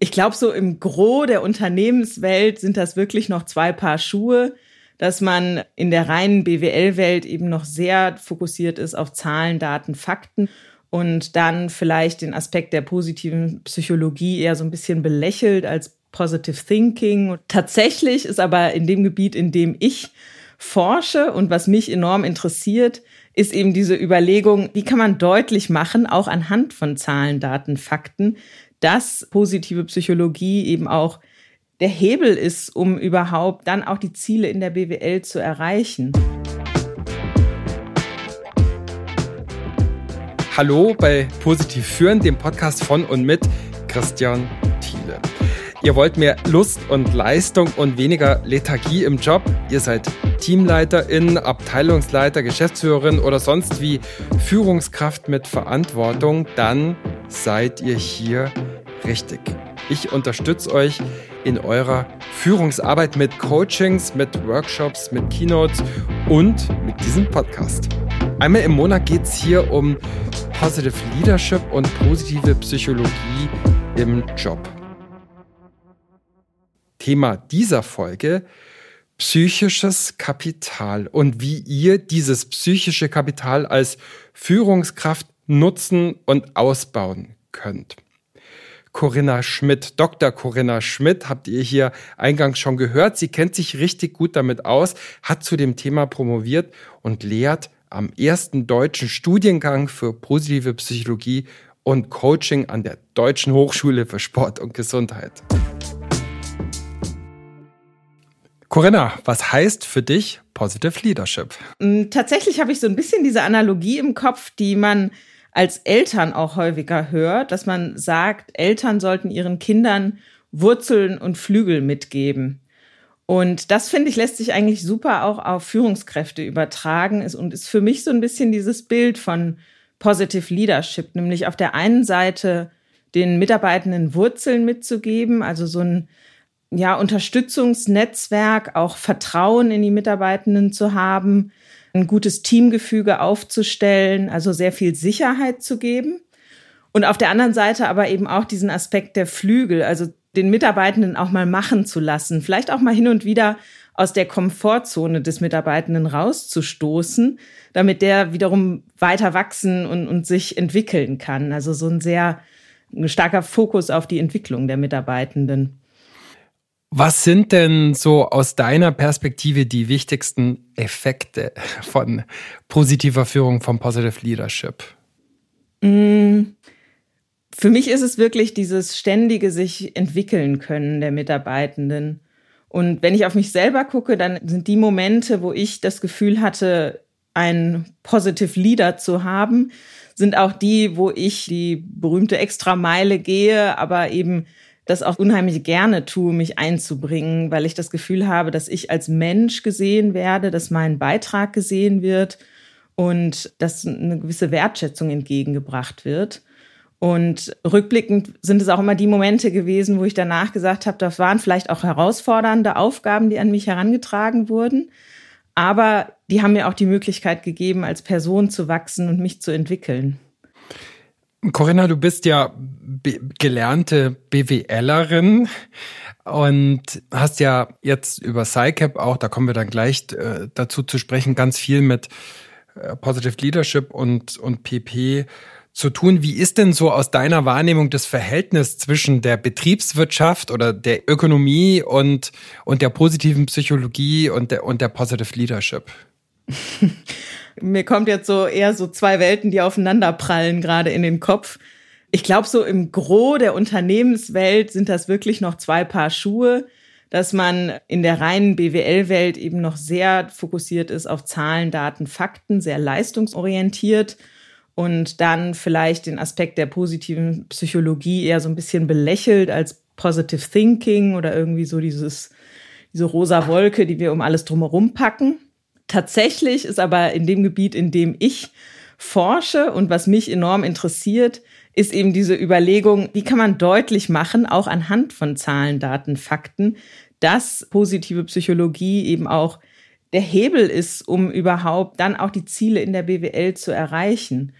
Ich glaube, so im Gros der Unternehmenswelt sind das wirklich noch zwei Paar Schuhe, dass man in der reinen BWL-Welt eben noch sehr fokussiert ist auf Zahlen, Daten, Fakten und dann vielleicht den Aspekt der positiven Psychologie eher so ein bisschen belächelt als Positive Thinking. Tatsächlich ist aber in dem Gebiet, in dem ich forsche und was mich enorm interessiert, ist eben diese Überlegung, wie kann man deutlich machen, auch anhand von Zahlen, Daten, Fakten, dass positive Psychologie eben auch der Hebel ist, um überhaupt dann auch die Ziele in der BWL zu erreichen. Hallo bei Positiv Führen, dem Podcast von und mit Christian Thiele. Ihr wollt mehr Lust und Leistung und weniger Lethargie im Job. Ihr seid Teamleiterin, Abteilungsleiter, Geschäftsführerin oder sonst wie Führungskraft mit Verantwortung. Dann seid ihr hier richtig. Ich unterstütze euch in eurer Führungsarbeit mit Coachings, mit Workshops, mit Keynotes und mit diesem Podcast. Einmal im Monat geht es hier um Positive Leadership und positive Psychologie im Job. Thema dieser Folge psychisches Kapital und wie ihr dieses psychische Kapital als Führungskraft nutzen und ausbauen könnt. Corinna Schmidt. Dr. Corinna Schmidt habt ihr hier eingangs schon gehört. Sie kennt sich richtig gut damit aus, hat zu dem Thema promoviert und lehrt am ersten deutschen Studiengang für positive Psychologie und Coaching an der Deutschen Hochschule für Sport und Gesundheit. Corinna, was heißt für dich Positive Leadership? Mm, tatsächlich habe ich so ein bisschen diese Analogie im Kopf, die man als Eltern auch häufiger hört, dass man sagt, Eltern sollten ihren Kindern Wurzeln und Flügel mitgeben. Und das finde ich lässt sich eigentlich super auch auf Führungskräfte übertragen ist und ist für mich so ein bisschen dieses Bild von Positive Leadership, nämlich auf der einen Seite den Mitarbeitenden Wurzeln mitzugeben, also so ein ja, Unterstützungsnetzwerk, auch Vertrauen in die Mitarbeitenden zu haben, ein gutes Teamgefüge aufzustellen, also sehr viel Sicherheit zu geben. Und auf der anderen Seite aber eben auch diesen Aspekt der Flügel, also den Mitarbeitenden auch mal machen zu lassen, vielleicht auch mal hin und wieder aus der Komfortzone des Mitarbeitenden rauszustoßen, damit der wiederum weiter wachsen und, und sich entwickeln kann. Also so ein sehr ein starker Fokus auf die Entwicklung der Mitarbeitenden. Was sind denn so aus deiner Perspektive die wichtigsten Effekte von positiver Führung, von Positive Leadership? Mm, für mich ist es wirklich dieses ständige sich entwickeln können der Mitarbeitenden. Und wenn ich auf mich selber gucke, dann sind die Momente, wo ich das Gefühl hatte, ein Positive Leader zu haben, sind auch die, wo ich die berühmte Extrameile gehe, aber eben das auch unheimlich gerne tue, mich einzubringen, weil ich das Gefühl habe, dass ich als Mensch gesehen werde, dass mein Beitrag gesehen wird und dass eine gewisse Wertschätzung entgegengebracht wird. Und rückblickend sind es auch immer die Momente gewesen, wo ich danach gesagt habe, das waren vielleicht auch herausfordernde Aufgaben, die an mich herangetragen wurden. Aber die haben mir auch die Möglichkeit gegeben, als Person zu wachsen und mich zu entwickeln. Corinna, du bist ja gelernte BWLerin und hast ja jetzt über SciCap auch, da kommen wir dann gleich äh, dazu zu sprechen, ganz viel mit äh, Positive Leadership und, und PP zu tun. Wie ist denn so aus deiner Wahrnehmung das Verhältnis zwischen der Betriebswirtschaft oder der Ökonomie und, und der positiven Psychologie und der, und der Positive Leadership? Mir kommt jetzt so eher so zwei Welten, die aufeinander prallen gerade in den Kopf. Ich glaube, so im Gros der Unternehmenswelt sind das wirklich noch zwei Paar Schuhe, dass man in der reinen BWL-Welt eben noch sehr fokussiert ist auf Zahlen, Daten, Fakten, sehr leistungsorientiert und dann vielleicht den Aspekt der positiven Psychologie eher so ein bisschen belächelt als Positive Thinking oder irgendwie so dieses, diese rosa Wolke, die wir um alles drumherum packen. Tatsächlich ist aber in dem Gebiet, in dem ich forsche und was mich enorm interessiert, ist eben diese Überlegung, wie kann man deutlich machen, auch anhand von Zahlen, Daten, Fakten, dass positive Psychologie eben auch der Hebel ist, um überhaupt dann auch die Ziele in der BWL zu erreichen.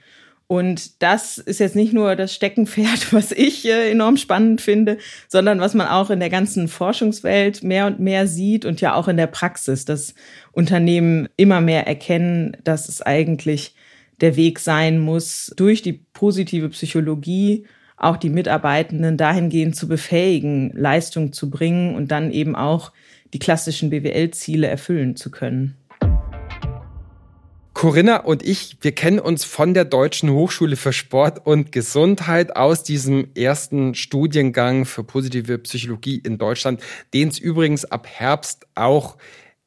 Und das ist jetzt nicht nur das Steckenpferd, was ich äh, enorm spannend finde, sondern was man auch in der ganzen Forschungswelt mehr und mehr sieht und ja auch in der Praxis, dass Unternehmen immer mehr erkennen, dass es eigentlich der Weg sein muss, durch die positive Psychologie auch die Mitarbeitenden dahingehend zu befähigen, Leistung zu bringen und dann eben auch die klassischen BWL-Ziele erfüllen zu können. Corinna und ich, wir kennen uns von der Deutschen Hochschule für Sport und Gesundheit aus diesem ersten Studiengang für positive Psychologie in Deutschland, den es übrigens ab Herbst auch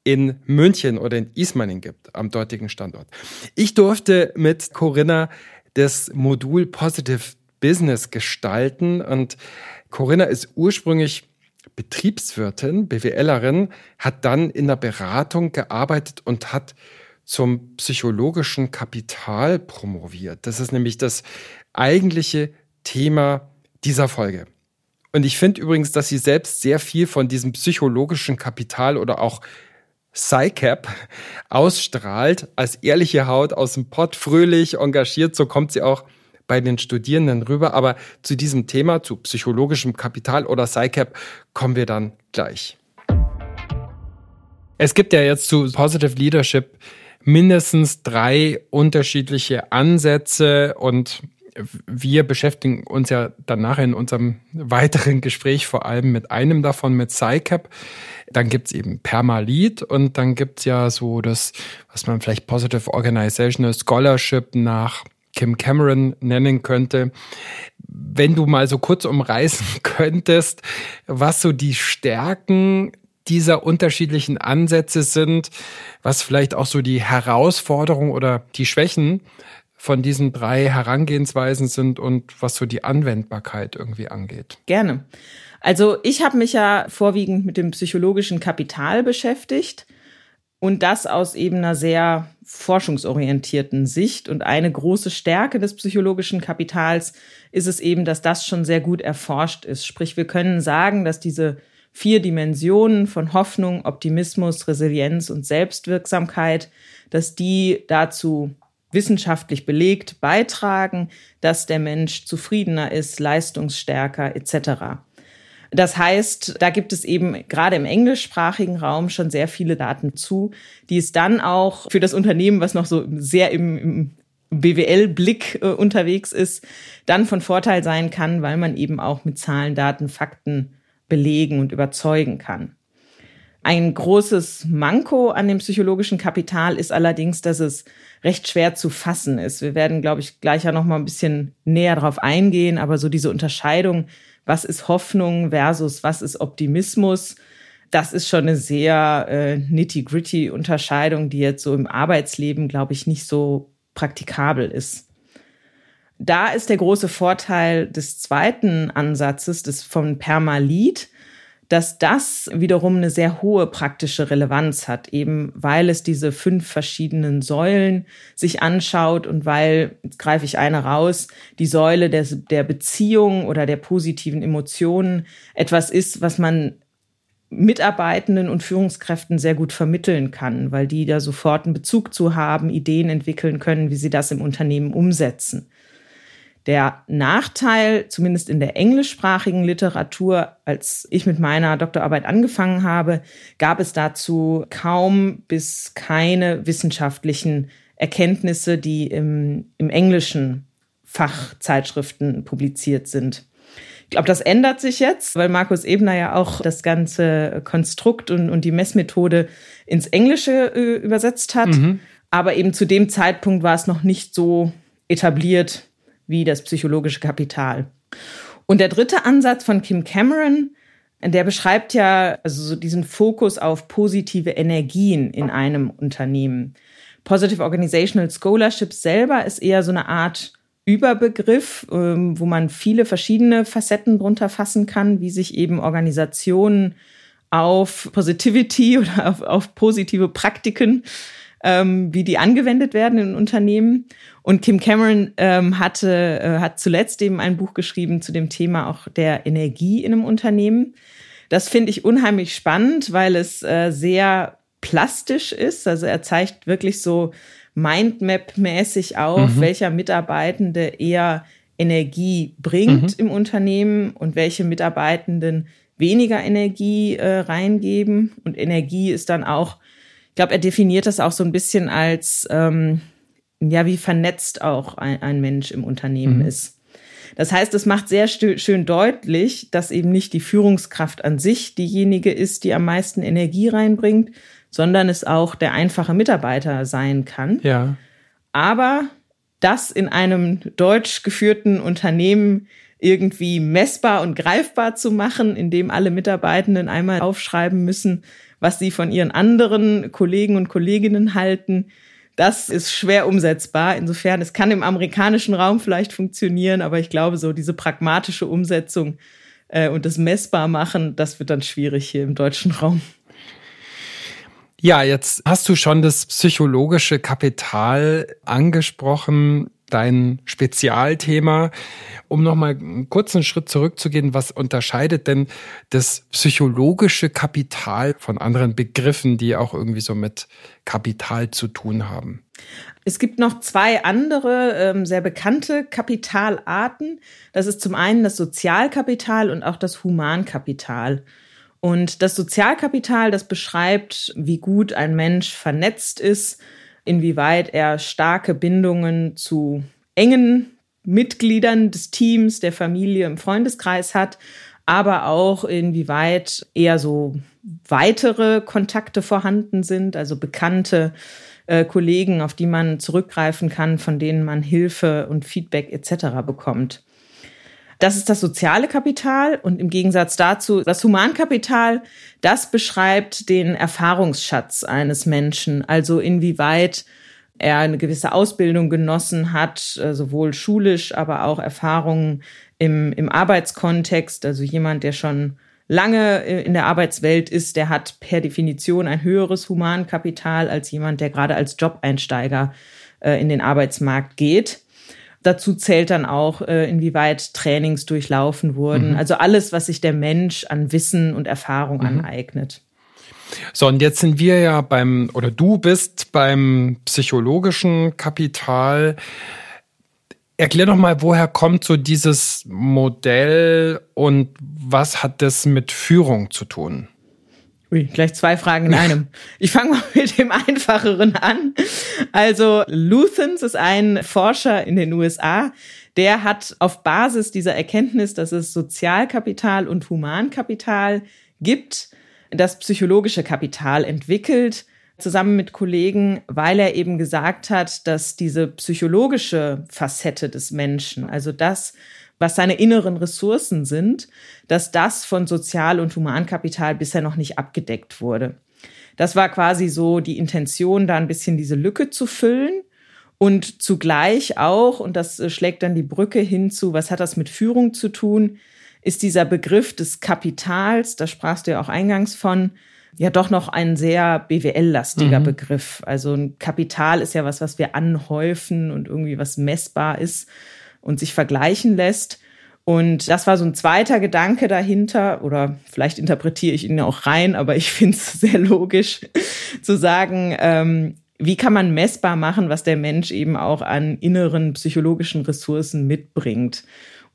in München oder in Ismaning gibt, am dortigen Standort. Ich durfte mit Corinna das Modul Positive Business gestalten und Corinna ist ursprünglich Betriebswirtin, BWLerin, hat dann in der Beratung gearbeitet und hat zum psychologischen Kapital promoviert. Das ist nämlich das eigentliche Thema dieser Folge. Und ich finde übrigens, dass sie selbst sehr viel von diesem psychologischen Kapital oder auch PsyCap ausstrahlt, als ehrliche Haut aus dem Pott, fröhlich, engagiert, so kommt sie auch bei den Studierenden rüber. Aber zu diesem Thema, zu psychologischem Kapital oder PsyCap, kommen wir dann gleich. Es gibt ja jetzt zu Positive Leadership mindestens drei unterschiedliche Ansätze und wir beschäftigen uns ja danach in unserem weiteren Gespräch vor allem mit einem davon, mit PsyCap. Dann gibt's eben Permalit und dann gibt's ja so das, was man vielleicht Positive Organizational Scholarship nach Kim Cameron nennen könnte. Wenn du mal so kurz umreißen könntest, was so die Stärken dieser unterschiedlichen Ansätze sind, was vielleicht auch so die Herausforderungen oder die Schwächen von diesen drei Herangehensweisen sind und was so die Anwendbarkeit irgendwie angeht. Gerne. Also ich habe mich ja vorwiegend mit dem psychologischen Kapital beschäftigt und das aus eben einer sehr forschungsorientierten Sicht. Und eine große Stärke des psychologischen Kapitals ist es eben, dass das schon sehr gut erforscht ist. Sprich, wir können sagen, dass diese vier Dimensionen von Hoffnung, Optimismus, Resilienz und Selbstwirksamkeit, dass die dazu wissenschaftlich belegt beitragen, dass der Mensch zufriedener ist, leistungsstärker etc. Das heißt, da gibt es eben gerade im englischsprachigen Raum schon sehr viele Daten zu, die es dann auch für das Unternehmen, was noch so sehr im, im BWL-Blick äh, unterwegs ist, dann von Vorteil sein kann, weil man eben auch mit Zahlen, Daten, Fakten belegen und überzeugen kann. Ein großes Manko an dem psychologischen Kapital ist allerdings, dass es recht schwer zu fassen ist. Wir werden, glaube ich, gleich ja noch mal ein bisschen näher darauf eingehen, aber so diese Unterscheidung, was ist Hoffnung versus was ist Optimismus, das ist schon eine sehr äh, nitty-gritty Unterscheidung, die jetzt so im Arbeitsleben, glaube ich, nicht so praktikabel ist da ist der große Vorteil des zweiten Ansatzes, des von Permalit, dass das wiederum eine sehr hohe praktische Relevanz hat, eben weil es diese fünf verschiedenen Säulen sich anschaut und weil, jetzt greife ich eine raus, die Säule der, der Beziehung oder der positiven Emotionen etwas ist, was man Mitarbeitenden und Führungskräften sehr gut vermitteln kann, weil die da sofort einen Bezug zu haben, Ideen entwickeln können, wie sie das im Unternehmen umsetzen. Der Nachteil, zumindest in der englischsprachigen Literatur, als ich mit meiner Doktorarbeit angefangen habe, gab es dazu kaum bis keine wissenschaftlichen Erkenntnisse, die im, im englischen Fachzeitschriften publiziert sind. Ich glaube, das ändert sich jetzt, weil Markus Ebner ja auch das ganze Konstrukt und, und die Messmethode ins Englische äh, übersetzt hat. Mhm. Aber eben zu dem Zeitpunkt war es noch nicht so etabliert, wie das psychologische Kapital. Und der dritte Ansatz von Kim Cameron, der beschreibt ja also so diesen Fokus auf positive Energien in einem Unternehmen. Positive Organizational Scholarship selber ist eher so eine Art Überbegriff, ähm, wo man viele verschiedene Facetten drunter fassen kann, wie sich eben Organisationen auf Positivity oder auf, auf positive Praktiken ähm, wie die angewendet werden in Unternehmen. Und Kim Cameron ähm, hatte, äh, hat zuletzt eben ein Buch geschrieben zu dem Thema auch der Energie in einem Unternehmen. Das finde ich unheimlich spannend, weil es äh, sehr plastisch ist. Also er zeigt wirklich so, Mindmap-mäßig auf, mhm. welcher Mitarbeitende eher Energie bringt mhm. im Unternehmen und welche Mitarbeitenden weniger Energie äh, reingeben. Und Energie ist dann auch, ich glaube, er definiert das auch so ein bisschen als, ähm, ja, wie vernetzt auch ein, ein Mensch im Unternehmen mhm. ist. Das heißt, es macht sehr schön deutlich, dass eben nicht die Führungskraft an sich diejenige ist, die am meisten Energie reinbringt, sondern es auch der einfache Mitarbeiter sein kann. Ja. Aber das in einem deutsch geführten Unternehmen irgendwie messbar und greifbar zu machen, indem alle Mitarbeitenden einmal aufschreiben müssen, was sie von ihren anderen Kollegen und Kolleginnen halten, das ist schwer umsetzbar. Insofern, es kann im amerikanischen Raum vielleicht funktionieren, aber ich glaube, so diese pragmatische Umsetzung äh, und das messbar machen, das wird dann schwierig hier im deutschen Raum. Ja, jetzt hast du schon das psychologische Kapital angesprochen, dein Spezialthema. Um nochmal einen kurzen Schritt zurückzugehen, was unterscheidet denn das psychologische Kapital von anderen Begriffen, die auch irgendwie so mit Kapital zu tun haben? Es gibt noch zwei andere ähm, sehr bekannte Kapitalarten. Das ist zum einen das Sozialkapital und auch das Humankapital. Und das Sozialkapital, das beschreibt, wie gut ein Mensch vernetzt ist, inwieweit er starke Bindungen zu engen Mitgliedern des Teams, der Familie, im Freundeskreis hat, aber auch inwieweit eher so weitere Kontakte vorhanden sind, also bekannte äh, Kollegen, auf die man zurückgreifen kann, von denen man Hilfe und Feedback etc. bekommt. Das ist das soziale Kapital und im Gegensatz dazu das Humankapital, das beschreibt den Erfahrungsschatz eines Menschen, also inwieweit er eine gewisse Ausbildung genossen hat, äh, sowohl schulisch, aber auch Erfahrungen im, im Arbeitskontext. Also jemand, der schon lange äh, in der Arbeitswelt ist, der hat per Definition ein höheres Humankapital als jemand, der gerade als Jobeinsteiger äh, in den Arbeitsmarkt geht. Dazu zählt dann auch, inwieweit Trainings durchlaufen wurden. Mhm. Also alles, was sich der Mensch an Wissen und Erfahrung mhm. aneignet. So, und jetzt sind wir ja beim, oder du bist beim psychologischen Kapital. Erklär doch mal, woher kommt so dieses Modell und was hat das mit Führung zu tun? Ui, gleich zwei Fragen in einem. Ich fange mal mit dem einfacheren an. Also Luthens ist ein Forscher in den USA, der hat auf Basis dieser Erkenntnis, dass es Sozialkapital und Humankapital gibt, das psychologische Kapital entwickelt, zusammen mit Kollegen, weil er eben gesagt hat, dass diese psychologische Facette des Menschen, also das, was seine inneren Ressourcen sind, dass das von Sozial- und Humankapital bisher noch nicht abgedeckt wurde. Das war quasi so die Intention, da ein bisschen diese Lücke zu füllen und zugleich auch, und das schlägt dann die Brücke hinzu, was hat das mit Führung zu tun, ist dieser Begriff des Kapitals, da sprachst du ja auch eingangs von, ja doch noch ein sehr BWL-lastiger mhm. Begriff. Also ein Kapital ist ja was, was wir anhäufen und irgendwie was messbar ist und sich vergleichen lässt. Und das war so ein zweiter Gedanke dahinter, oder vielleicht interpretiere ich ihn auch rein, aber ich finde es sehr logisch zu sagen, ähm, wie kann man messbar machen, was der Mensch eben auch an inneren psychologischen Ressourcen mitbringt.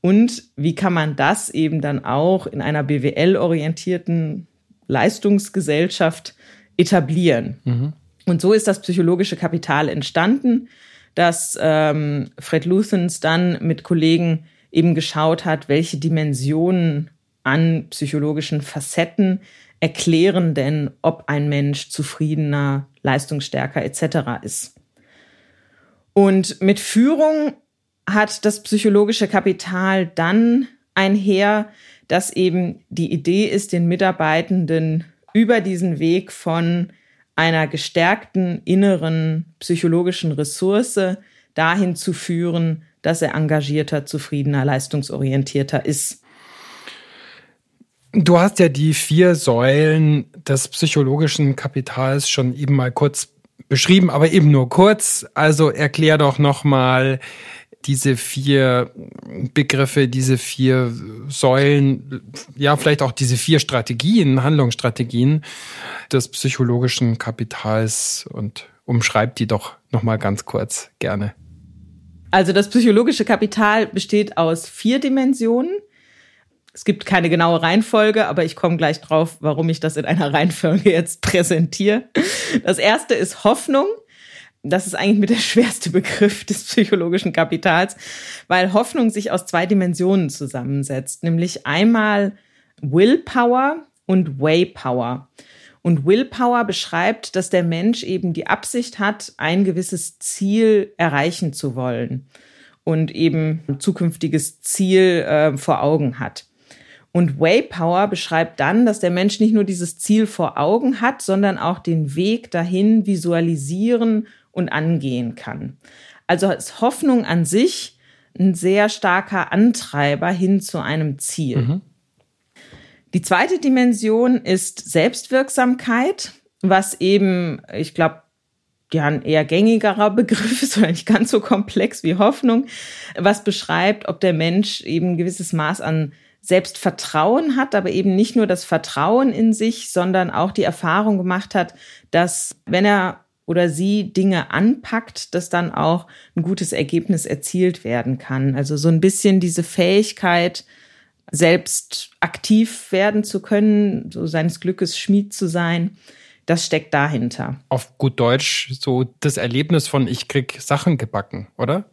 Und wie kann man das eben dann auch in einer BWL-orientierten Leistungsgesellschaft etablieren? Mhm. Und so ist das psychologische Kapital entstanden, dass ähm, Fred Luthens dann mit Kollegen eben geschaut hat, welche Dimensionen an psychologischen Facetten erklären denn, ob ein Mensch zufriedener, leistungsstärker etc. ist. Und mit Führung hat das psychologische Kapital dann einher, dass eben die Idee ist, den Mitarbeitenden über diesen Weg von einer gestärkten inneren psychologischen Ressource dahin zu führen, dass er engagierter, zufriedener, leistungsorientierter ist. Du hast ja die vier Säulen des psychologischen Kapitals schon eben mal kurz beschrieben, aber eben nur kurz. Also erklär doch noch mal, diese vier Begriffe, diese vier Säulen, ja, vielleicht auch diese vier Strategien, Handlungsstrategien des psychologischen Kapitals und Umschreib die doch noch mal ganz kurz gerne. Also das psychologische Kapital besteht aus vier Dimensionen. Es gibt keine genaue Reihenfolge, aber ich komme gleich drauf, warum ich das in einer Reihenfolge jetzt präsentiere. Das erste ist Hoffnung. Das ist eigentlich mit der schwerste Begriff des psychologischen Kapitals, weil Hoffnung sich aus zwei Dimensionen zusammensetzt, nämlich einmal Willpower und Waypower. Und Willpower beschreibt, dass der Mensch eben die Absicht hat, ein gewisses Ziel erreichen zu wollen und eben ein zukünftiges Ziel äh, vor Augen hat. Und Waypower beschreibt dann, dass der Mensch nicht nur dieses Ziel vor Augen hat, sondern auch den Weg dahin visualisieren und angehen kann. Also ist Hoffnung an sich ein sehr starker Antreiber hin zu einem Ziel. Mhm. Die zweite Dimension ist Selbstwirksamkeit, was eben, ich glaube, ja, ein eher gängigerer Begriff ist oder nicht ganz so komplex wie Hoffnung, was beschreibt, ob der Mensch eben ein gewisses Maß an Selbstvertrauen hat, aber eben nicht nur das Vertrauen in sich, sondern auch die Erfahrung gemacht hat, dass wenn er oder sie Dinge anpackt, dass dann auch ein gutes Ergebnis erzielt werden kann. Also so ein bisschen diese Fähigkeit, selbst aktiv werden zu können, so seines Glückes Schmied zu sein, das steckt dahinter. Auf gut Deutsch so das Erlebnis von ich krieg Sachen gebacken, oder?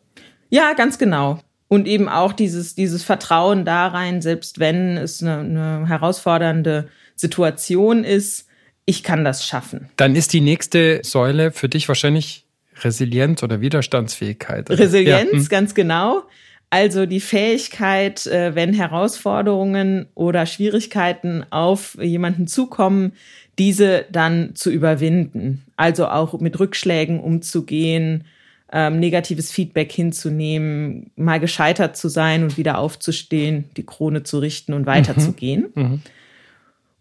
Ja, ganz genau. Und eben auch dieses, dieses Vertrauen da rein, selbst wenn es eine, eine herausfordernde Situation ist, ich kann das schaffen. Dann ist die nächste Säule für dich wahrscheinlich Resilienz oder Widerstandsfähigkeit. Resilienz, ja. Hm. ganz genau. Also die Fähigkeit, äh, wenn Herausforderungen oder Schwierigkeiten auf jemanden zukommen, diese dann zu überwinden. Also auch mit Rückschlägen umzugehen, ähm, negatives Feedback hinzunehmen, mal gescheitert zu sein und wieder aufzustehen, die Krone zu richten und weiterzugehen. Mhm. Mhm.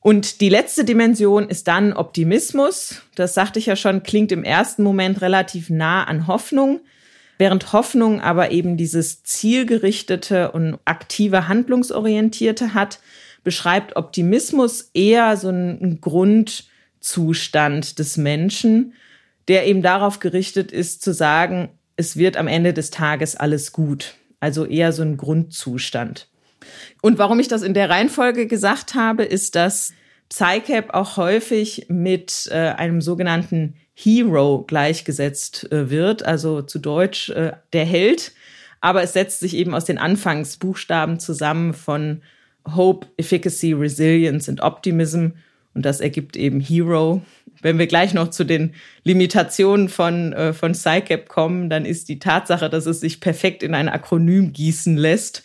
Und die letzte Dimension ist dann Optimismus. Das sagte ich ja schon, klingt im ersten Moment relativ nah an Hoffnung, während Hoffnung aber eben dieses zielgerichtete und aktive Handlungsorientierte hat, beschreibt Optimismus eher so einen Grundzustand des Menschen, der eben darauf gerichtet ist, zu sagen, es wird am Ende des Tages alles gut. Also eher so ein Grundzustand. Und warum ich das in der Reihenfolge gesagt habe, ist, dass PsyCap auch häufig mit äh, einem sogenannten Hero gleichgesetzt äh, wird, also zu Deutsch äh, der Held. Aber es setzt sich eben aus den Anfangsbuchstaben zusammen von Hope, Efficacy, Resilience und Optimism. Und das ergibt eben Hero. Wenn wir gleich noch zu den Limitationen von, äh, von PsyCap kommen, dann ist die Tatsache, dass es sich perfekt in ein Akronym gießen lässt,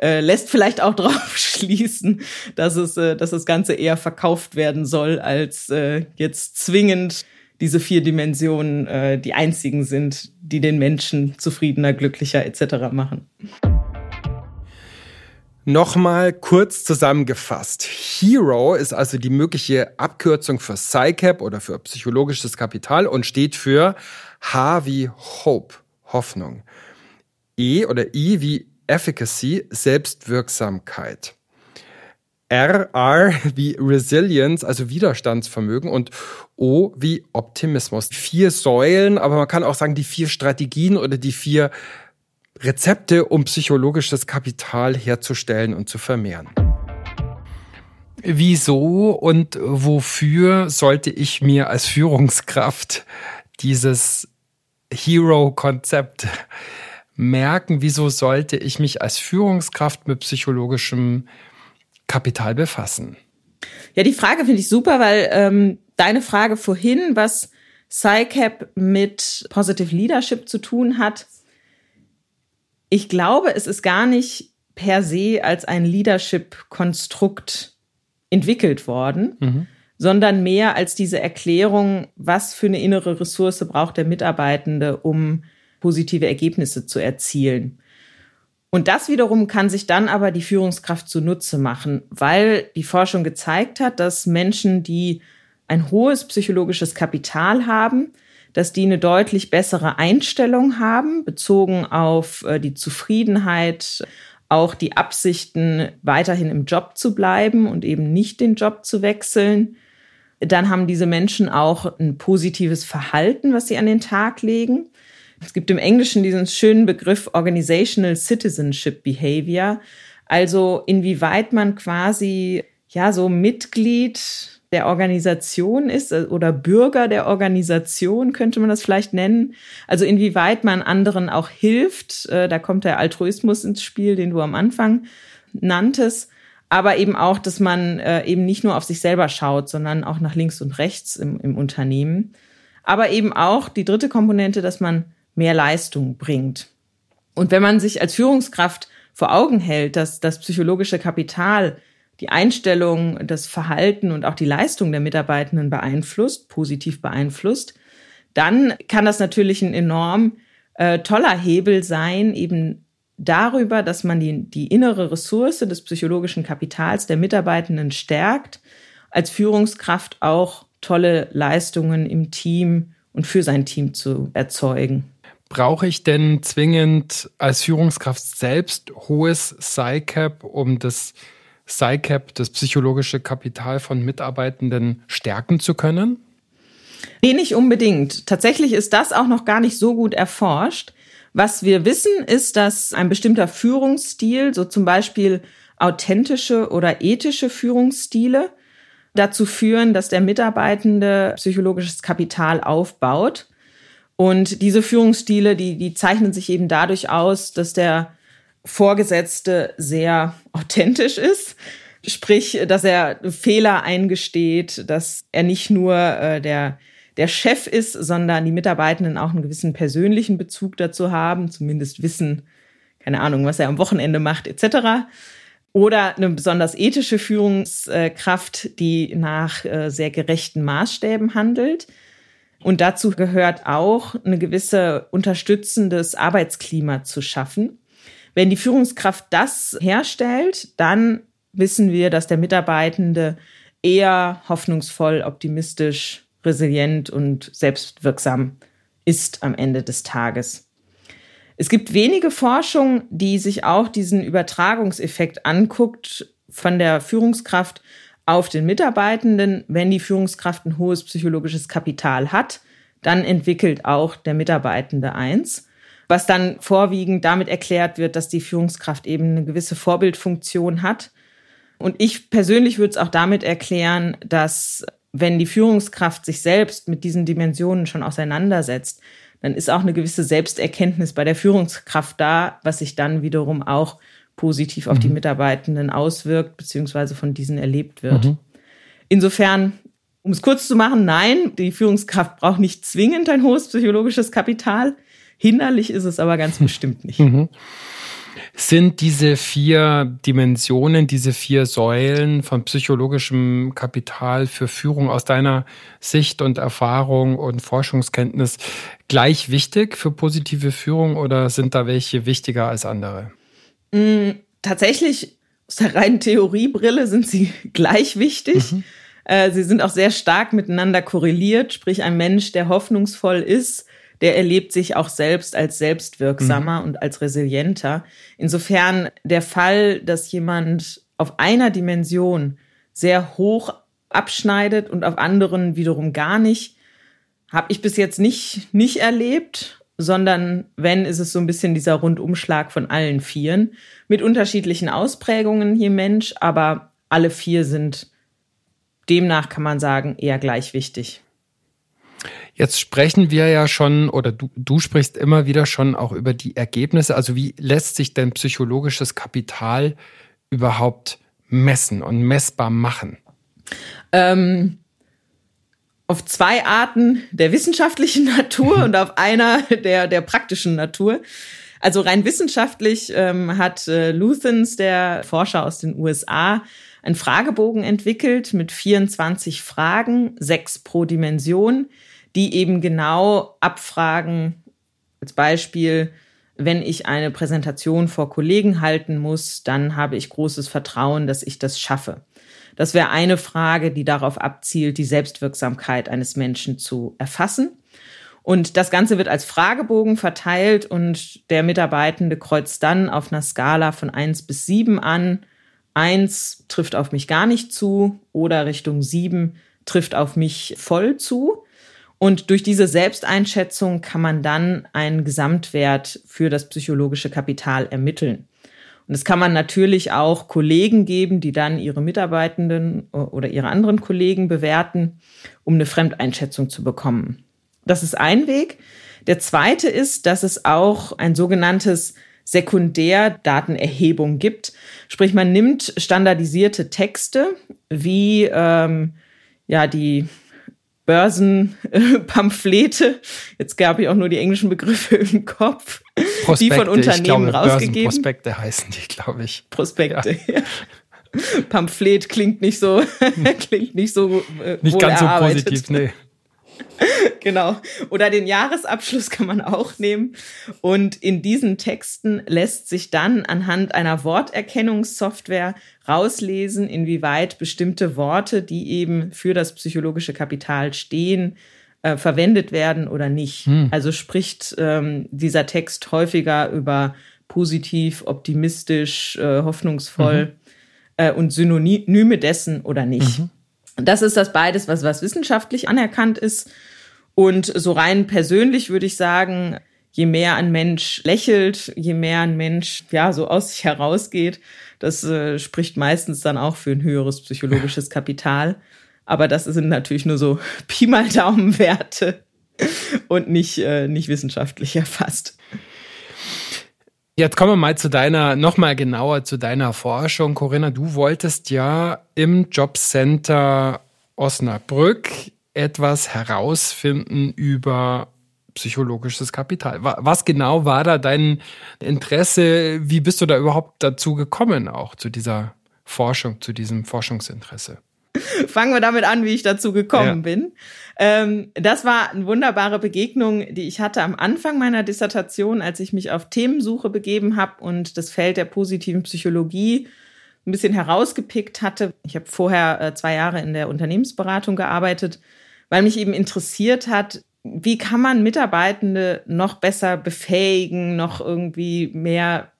äh, lässt vielleicht auch drauf schließen, dass es, äh, dass das Ganze eher verkauft werden soll, als äh, jetzt zwingend diese vier Dimensionen äh, die einzigen sind, die den Menschen zufriedener, glücklicher etc. machen. Nochmal kurz zusammengefasst. Hero ist also die mögliche Abkürzung für PsyCap oder für psychologisches Kapital und steht für H wie Hope, Hoffnung. E oder I wie Efficacy, Selbstwirksamkeit. R, R wie Resilience, also Widerstandsvermögen und O wie Optimismus. Vier Säulen, aber man kann auch sagen, die vier Strategien oder die vier Rezepte, um psychologisches Kapital herzustellen und zu vermehren. Wieso und wofür sollte ich mir als Führungskraft dieses Hero-Konzept merken? Wieso sollte ich mich als Führungskraft mit psychologischem Kapital befassen? Ja, die Frage finde ich super, weil ähm, deine Frage vorhin, was PsyCap mit Positive Leadership zu tun hat, ich glaube, es ist gar nicht per se als ein Leadership-Konstrukt entwickelt worden, mhm. sondern mehr als diese Erklärung, was für eine innere Ressource braucht der Mitarbeitende, um positive Ergebnisse zu erzielen. Und das wiederum kann sich dann aber die Führungskraft zunutze machen, weil die Forschung gezeigt hat, dass Menschen, die ein hohes psychologisches Kapital haben, dass die eine deutlich bessere Einstellung haben, bezogen auf äh, die Zufriedenheit, auch die Absichten, weiterhin im Job zu bleiben und eben nicht den Job zu wechseln. Dann haben diese Menschen auch ein positives Verhalten, was sie an den Tag legen. Es gibt im Englischen diesen schönen Begriff Organizational Citizenship Behavior. Also inwieweit man quasi ja so Mitglied der Organisation ist äh, oder Bürger der Organisation könnte man das vielleicht nennen. Also inwieweit man anderen auch hilft. Äh, da kommt der Altruismus ins Spiel, den du am Anfang nanntest. Aber eben auch, dass man äh, eben nicht nur auf sich selber schaut, sondern auch nach links und rechts im, im Unternehmen. Aber eben auch die dritte Komponente, dass man mehr Leistung bringt. Und wenn man sich als Führungskraft vor Augen hält, dass das psychologische Kapital die Einstellung, das Verhalten und auch die Leistung der Mitarbeitenden beeinflusst, positiv beeinflusst, dann kann das natürlich ein enorm äh, toller Hebel sein, eben darüber, dass man die, die innere Ressource des psychologischen Kapitals der Mitarbeitenden stärkt, als Führungskraft auch tolle Leistungen im Team und für sein Team zu erzeugen. Brauche ich denn zwingend als Führungskraft selbst hohes PsyCap, um das PsyCap, das psychologische Kapital von Mitarbeitenden stärken zu können? Nee, nicht unbedingt. Tatsächlich ist das auch noch gar nicht so gut erforscht. Was wir wissen, ist, dass ein bestimmter Führungsstil, so zum Beispiel authentische oder ethische Führungsstile, dazu führen, dass der Mitarbeitende psychologisches Kapital aufbaut. Und diese Führungsstile, die, die zeichnen sich eben dadurch aus, dass der Vorgesetzte sehr authentisch ist. Sprich, dass er Fehler eingesteht, dass er nicht nur äh, der, der Chef ist, sondern die Mitarbeitenden auch einen gewissen persönlichen Bezug dazu haben, zumindest wissen, keine Ahnung, was er am Wochenende macht, etc. Oder eine besonders ethische Führungskraft, die nach äh, sehr gerechten Maßstäben handelt. Und dazu gehört auch, eine gewisse unterstützendes Arbeitsklima zu schaffen. Wenn die Führungskraft das herstellt, dann wissen wir, dass der Mitarbeitende eher hoffnungsvoll, optimistisch, resilient und selbstwirksam ist am Ende des Tages. Es gibt wenige Forschung, die sich auch diesen Übertragungseffekt anguckt von der Führungskraft auf den Mitarbeitenden. Wenn die Führungskraft ein hohes psychologisches Kapital hat, dann entwickelt auch der Mitarbeitende eins was dann vorwiegend damit erklärt wird, dass die Führungskraft eben eine gewisse Vorbildfunktion hat. Und ich persönlich würde es auch damit erklären, dass wenn die Führungskraft sich selbst mit diesen Dimensionen schon auseinandersetzt, dann ist auch eine gewisse Selbsterkenntnis bei der Führungskraft da, was sich dann wiederum auch positiv auf mhm. die Mitarbeitenden auswirkt, beziehungsweise von diesen erlebt wird. Mhm. Insofern, um es kurz zu machen, nein, die Führungskraft braucht nicht zwingend ein hohes psychologisches Kapital. Hinderlich ist es aber ganz bestimmt nicht. Mhm. Sind diese vier Dimensionen, diese vier Säulen von psychologischem Kapital für Führung aus deiner Sicht und Erfahrung und Forschungskenntnis gleich wichtig für positive Führung oder sind da welche wichtiger als andere? Mm, tatsächlich, aus der reinen Theoriebrille sind sie gleich wichtig. Mhm. Äh, sie sind auch sehr stark miteinander korreliert, sprich ein Mensch, der hoffnungsvoll ist, der erlebt sich auch selbst als selbstwirksamer mhm. und als resilienter. Insofern der Fall, dass jemand auf einer Dimension sehr hoch abschneidet und auf anderen wiederum gar nicht, habe ich bis jetzt nicht, nicht erlebt, sondern wenn, ist es so ein bisschen dieser Rundumschlag von allen Vieren mit unterschiedlichen Ausprägungen hier Mensch, aber alle vier sind demnach, kann man sagen, eher gleich wichtig. Jetzt sprechen wir ja schon oder du, du sprichst immer wieder schon auch über die Ergebnisse. Also wie lässt sich denn psychologisches Kapital überhaupt messen und messbar machen? Ähm, auf zwei Arten der wissenschaftlichen Natur und auf einer der, der praktischen Natur. Also rein wissenschaftlich ähm, hat äh, Luthens, der Forscher aus den USA, einen Fragebogen entwickelt mit 24 Fragen, sechs pro Dimension, die eben genau abfragen, als Beispiel, wenn ich eine Präsentation vor Kollegen halten muss, dann habe ich großes Vertrauen, dass ich das schaffe. Das wäre eine Frage, die darauf abzielt, die Selbstwirksamkeit eines Menschen zu erfassen. Und das Ganze wird als Fragebogen verteilt und der Mitarbeitende kreuzt dann auf einer Skala von eins bis sieben an. Eins trifft auf mich gar nicht zu oder Richtung sieben trifft auf mich voll zu. Und durch diese Selbsteinschätzung kann man dann einen Gesamtwert für das psychologische Kapital ermitteln. Und das kann man natürlich auch Kollegen geben, die dann ihre Mitarbeitenden oder ihre anderen Kollegen bewerten, um eine Fremdeinschätzung zu bekommen. Das ist ein Weg. Der zweite ist, dass es auch ein sogenanntes Sekundärdatenerhebung gibt. Sprich, man nimmt standardisierte Texte wie ähm, ja die Börsenpamphlete. Jetzt gab ich auch nur die englischen Begriffe im Kopf. Prospekte, die von Unternehmen glaube, rausgegeben. Prospekte heißen die, glaube ich. Prospekte. Ja. Pamphlet klingt nicht so, klingt nicht so äh, nicht ganz so positiv, nee. genau. Oder den Jahresabschluss kann man auch nehmen. Und in diesen Texten lässt sich dann anhand einer Worterkennungssoftware rauslesen, inwieweit bestimmte Worte, die eben für das psychologische Kapital stehen, äh, verwendet werden oder nicht. Hm. Also spricht ähm, dieser Text häufiger über positiv, optimistisch, äh, hoffnungsvoll mhm. äh, und Synonyme dessen oder nicht. Mhm. Das ist das beides, was, was wissenschaftlich anerkannt ist. Und so rein persönlich würde ich sagen, je mehr ein Mensch lächelt, je mehr ein Mensch ja so aus sich herausgeht, das äh, spricht meistens dann auch für ein höheres psychologisches Kapital. Aber das sind natürlich nur so Pi mal Daumenwerte und nicht, äh, nicht wissenschaftlich erfasst. Jetzt kommen wir mal zu deiner, nochmal genauer zu deiner Forschung. Corinna, du wolltest ja im Jobcenter Osnabrück etwas herausfinden über psychologisches Kapital. Was genau war da dein Interesse? Wie bist du da überhaupt dazu gekommen, auch zu dieser Forschung, zu diesem Forschungsinteresse? Fangen wir damit an, wie ich dazu gekommen ja. bin. Ähm, das war eine wunderbare Begegnung, die ich hatte am Anfang meiner Dissertation, als ich mich auf Themensuche begeben habe und das Feld der positiven Psychologie ein bisschen herausgepickt hatte. Ich habe vorher äh, zwei Jahre in der Unternehmensberatung gearbeitet, weil mich eben interessiert hat, wie kann man Mitarbeitende noch besser befähigen, noch irgendwie mehr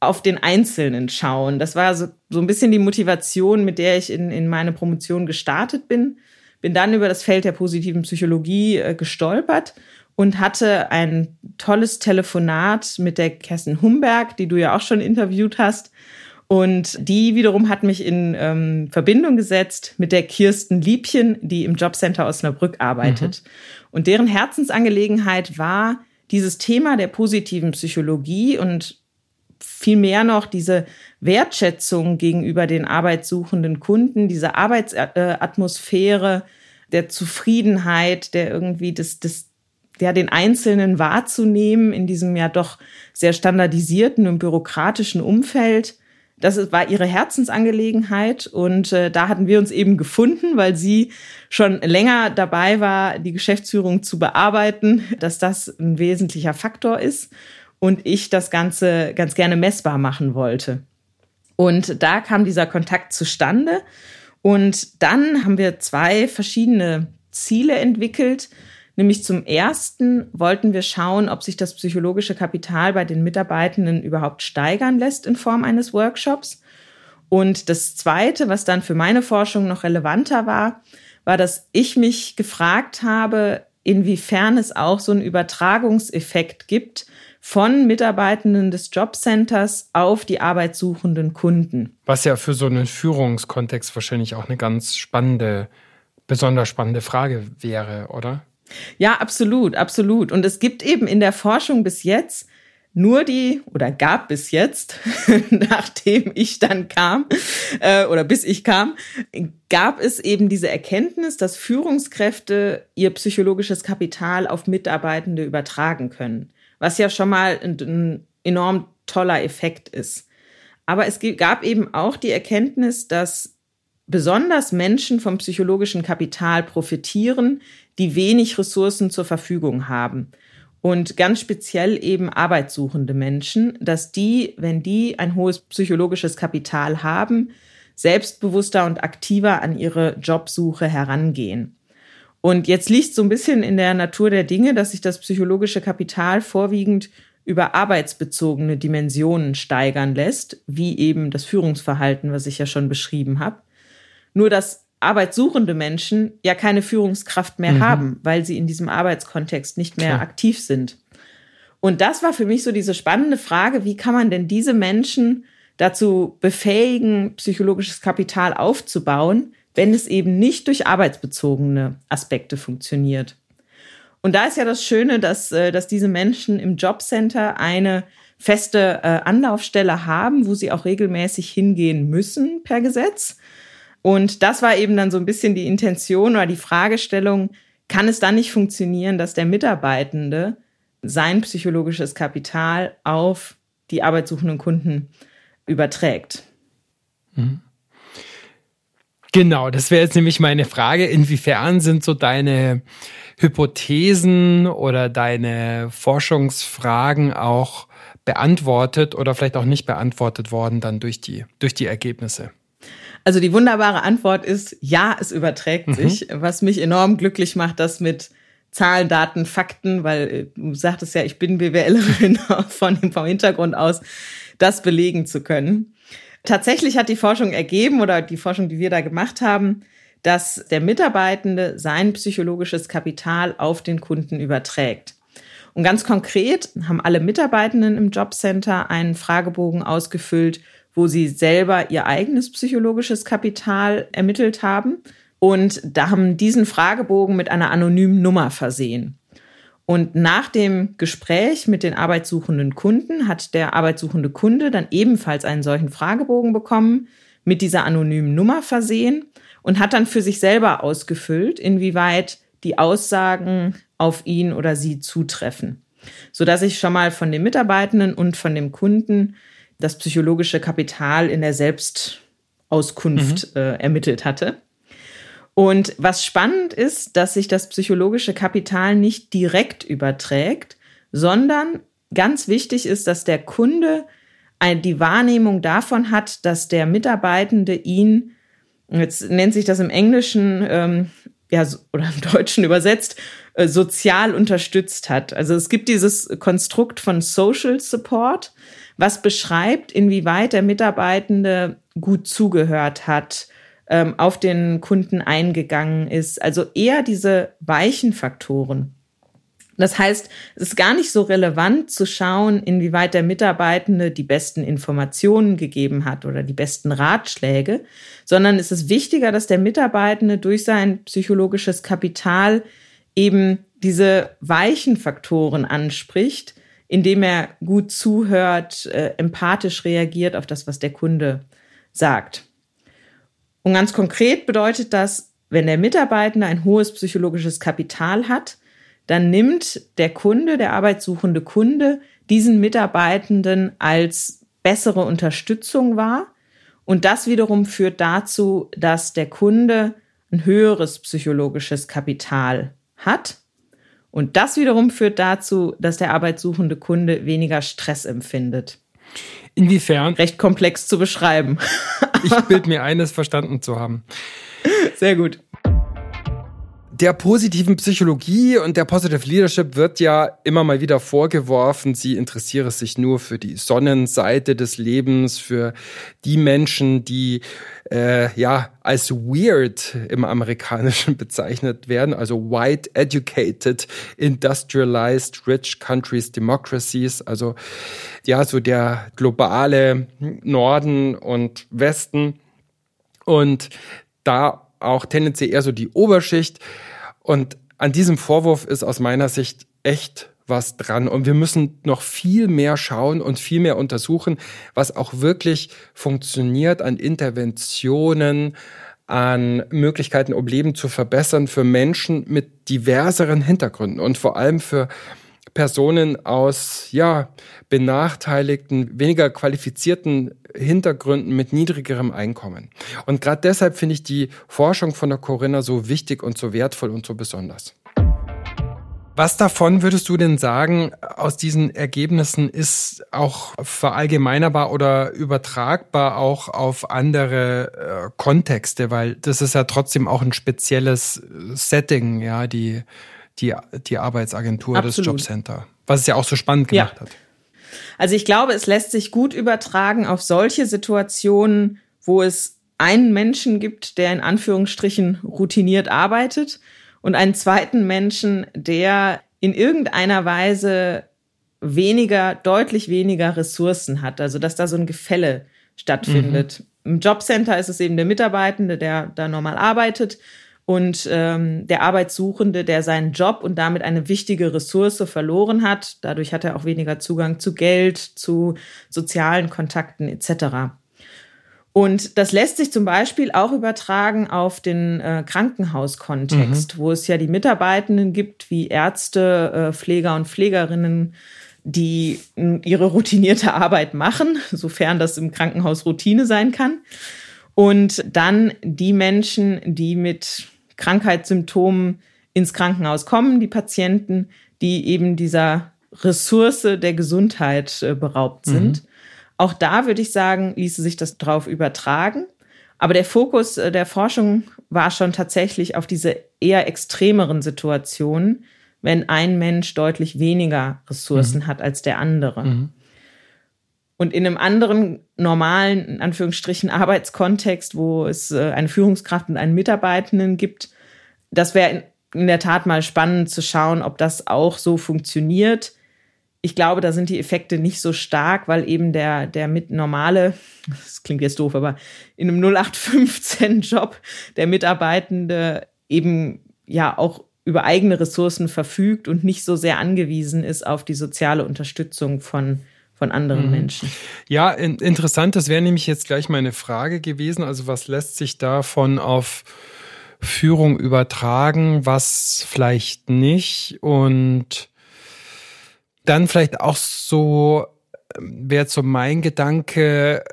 auf den Einzelnen schauen. Das war so, so ein bisschen die Motivation, mit der ich in, in meine Promotion gestartet bin. Bin dann über das Feld der positiven Psychologie äh, gestolpert und hatte ein tolles Telefonat mit der Kerstin Humberg, die du ja auch schon interviewt hast. Und die wiederum hat mich in ähm, Verbindung gesetzt mit der Kirsten Liebchen, die im Jobcenter Osnabrück arbeitet. Mhm. Und deren Herzensangelegenheit war dieses Thema der positiven Psychologie und vielmehr noch diese Wertschätzung gegenüber den arbeitssuchenden Kunden, diese Arbeitsatmosphäre der Zufriedenheit, der irgendwie das, das, ja, den Einzelnen wahrzunehmen in diesem ja doch sehr standardisierten und bürokratischen Umfeld. Das war ihre Herzensangelegenheit und äh, da hatten wir uns eben gefunden, weil sie schon länger dabei war, die Geschäftsführung zu bearbeiten, dass das ein wesentlicher Faktor ist und ich das Ganze ganz gerne messbar machen wollte. Und da kam dieser Kontakt zustande. Und dann haben wir zwei verschiedene Ziele entwickelt. Nämlich zum ersten wollten wir schauen, ob sich das psychologische Kapital bei den Mitarbeitenden überhaupt steigern lässt in Form eines Workshops. Und das zweite, was dann für meine Forschung noch relevanter war, war, dass ich mich gefragt habe, inwiefern es auch so einen Übertragungseffekt gibt von Mitarbeitenden des Jobcenters auf die arbeitssuchenden Kunden. Was ja für so einen Führungskontext wahrscheinlich auch eine ganz spannende, besonders spannende Frage wäre, oder? Ja, absolut, absolut. Und es gibt eben in der Forschung bis jetzt nur die, oder gab bis jetzt, nachdem ich dann kam, äh, oder bis ich kam, gab es eben diese Erkenntnis, dass Führungskräfte ihr psychologisches Kapital auf Mitarbeitende übertragen können was ja schon mal ein, ein enorm toller Effekt ist. Aber es gab eben auch die Erkenntnis, dass besonders Menschen vom psychologischen Kapital profitieren, die wenig Ressourcen zur Verfügung haben. Und ganz speziell eben arbeitssuchende Menschen, dass die, wenn die ein hohes psychologisches Kapital haben, selbstbewusster und aktiver an ihre Jobsuche herangehen. Und jetzt liegt so ein bisschen in der Natur der Dinge, dass sich das psychologische Kapital vorwiegend über arbeitsbezogene Dimensionen steigern lässt, wie eben das Führungsverhalten, was ich ja schon beschrieben habe. Nur dass arbeitssuchende Menschen ja keine Führungskraft mehr mhm. haben, weil sie in diesem Arbeitskontext nicht mehr Klar. aktiv sind. Und das war für mich so diese spannende Frage, wie kann man denn diese Menschen dazu befähigen, psychologisches Kapital aufzubauen, wenn es eben nicht durch arbeitsbezogene Aspekte funktioniert. Und da ist ja das Schöne, dass, äh, dass diese Menschen im Jobcenter eine feste äh, Anlaufstelle haben, wo sie auch regelmäßig hingehen müssen per Gesetz. Und das war eben dann so ein bisschen die Intention oder die Fragestellung, kann es dann nicht funktionieren, dass der Mitarbeitende sein psychologisches Kapital auf die arbeitssuchenden Kunden überträgt? Mhm. Genau, das wäre jetzt nämlich meine Frage. Inwiefern sind so deine Hypothesen oder deine Forschungsfragen auch beantwortet oder vielleicht auch nicht beantwortet worden dann durch die, durch die Ergebnisse? Also die wunderbare Antwort ist, ja, es überträgt mhm. sich, was mich enorm glücklich macht, das mit Zahlen, Daten, Fakten, weil äh, du sagtest ja, ich bin BWLerin von dem vom Hintergrund aus, das belegen zu können. Tatsächlich hat die Forschung ergeben oder die Forschung, die wir da gemacht haben, dass der Mitarbeitende sein psychologisches Kapital auf den Kunden überträgt. Und ganz konkret haben alle Mitarbeitenden im Jobcenter einen Fragebogen ausgefüllt, wo sie selber ihr eigenes psychologisches Kapital ermittelt haben. Und da haben diesen Fragebogen mit einer anonymen Nummer versehen. Und nach dem Gespräch mit den arbeitssuchenden Kunden hat der arbeitssuchende Kunde dann ebenfalls einen solchen Fragebogen bekommen, mit dieser anonymen Nummer versehen und hat dann für sich selber ausgefüllt, inwieweit die Aussagen auf ihn oder sie zutreffen, so dass ich schon mal von den Mitarbeitenden und von dem Kunden das psychologische Kapital in der Selbstauskunft mhm. äh, ermittelt hatte. Und was spannend ist, dass sich das psychologische Kapital nicht direkt überträgt, sondern ganz wichtig ist, dass der Kunde die Wahrnehmung davon hat, dass der Mitarbeitende ihn, jetzt nennt sich das im Englischen, ähm, ja, oder im Deutschen übersetzt, äh, sozial unterstützt hat. Also es gibt dieses Konstrukt von Social Support, was beschreibt, inwieweit der Mitarbeitende gut zugehört hat, ähm, auf den Kunden eingegangen ist. Also eher diese weichen Faktoren. Das heißt, es ist gar nicht so relevant zu schauen, inwieweit der Mitarbeitende die besten Informationen gegeben hat oder die besten Ratschläge, sondern es ist wichtiger, dass der Mitarbeitende durch sein psychologisches Kapital eben diese weichen Faktoren anspricht, indem er gut zuhört, äh, empathisch reagiert auf das, was der Kunde sagt. Und ganz konkret bedeutet das, wenn der Mitarbeitende ein hohes psychologisches Kapital hat, dann nimmt der Kunde, der arbeitssuchende Kunde, diesen Mitarbeitenden als bessere Unterstützung wahr. Und das wiederum führt dazu, dass der Kunde ein höheres psychologisches Kapital hat. Und das wiederum führt dazu, dass der arbeitssuchende Kunde weniger Stress empfindet. Inwiefern? Recht komplex zu beschreiben. ich bild mir eines verstanden zu haben. Sehr gut. Der positiven Psychologie und der Positive Leadership wird ja immer mal wieder vorgeworfen, sie interessiere sich nur für die Sonnenseite des Lebens, für die Menschen, die äh, ja als weird im Amerikanischen bezeichnet werden, also white educated, industrialized, rich countries, democracies, also ja so der globale Norden und Westen und da auch tendenziell eher so die Oberschicht. Und an diesem Vorwurf ist aus meiner Sicht echt was dran. Und wir müssen noch viel mehr schauen und viel mehr untersuchen, was auch wirklich funktioniert an Interventionen, an Möglichkeiten, um Leben zu verbessern für Menschen mit diverseren Hintergründen und vor allem für Personen aus ja benachteiligten, weniger qualifizierten Hintergründen mit niedrigerem Einkommen. Und gerade deshalb finde ich die Forschung von der Corinna so wichtig und so wertvoll und so besonders. Was davon würdest du denn sagen, aus diesen Ergebnissen ist auch verallgemeinerbar oder übertragbar auch auf andere äh, Kontexte, weil das ist ja trotzdem auch ein spezielles Setting, ja, die die, die Arbeitsagentur, Absolut. das Jobcenter. Was es ja auch so spannend gemacht ja. hat. Also ich glaube, es lässt sich gut übertragen auf solche Situationen, wo es einen Menschen gibt, der in Anführungsstrichen routiniert arbeitet und einen zweiten Menschen, der in irgendeiner Weise weniger, deutlich weniger Ressourcen hat. Also dass da so ein Gefälle stattfindet. Mhm. Im Jobcenter ist es eben der Mitarbeitende, der da normal arbeitet und ähm, der Arbeitssuchende, der seinen Job und damit eine wichtige Ressource verloren hat. Dadurch hat er auch weniger Zugang zu Geld, zu sozialen Kontakten etc. Und das lässt sich zum Beispiel auch übertragen auf den äh, Krankenhauskontext, mhm. wo es ja die Mitarbeitenden gibt, wie Ärzte, äh, Pfleger und Pflegerinnen, die ihre routinierte Arbeit machen, sofern das im Krankenhaus Routine sein kann. Und dann die Menschen, die mit Krankheitssymptomen ins Krankenhaus kommen, die Patienten, die eben dieser Ressource der Gesundheit äh, beraubt sind. Mhm. Auch da würde ich sagen, ließe sich das drauf übertragen. Aber der Fokus äh, der Forschung war schon tatsächlich auf diese eher extremeren Situationen, wenn ein Mensch deutlich weniger Ressourcen mhm. hat als der andere. Mhm. Und in einem anderen normalen, in Anführungsstrichen, Arbeitskontext, wo es äh, eine Führungskraft und einen Mitarbeitenden gibt, das wäre in der Tat mal spannend zu schauen, ob das auch so funktioniert. Ich glaube, da sind die Effekte nicht so stark, weil eben der, der mit normale, das klingt jetzt doof, aber in einem 0815-Job der Mitarbeitende eben ja auch über eigene Ressourcen verfügt und nicht so sehr angewiesen ist auf die soziale Unterstützung von, von anderen mhm. Menschen. Ja, in, interessant, das wäre nämlich jetzt gleich meine Frage gewesen. Also was lässt sich davon auf Führung übertragen, was vielleicht nicht? Und dann vielleicht auch so wäre so mein Gedanke,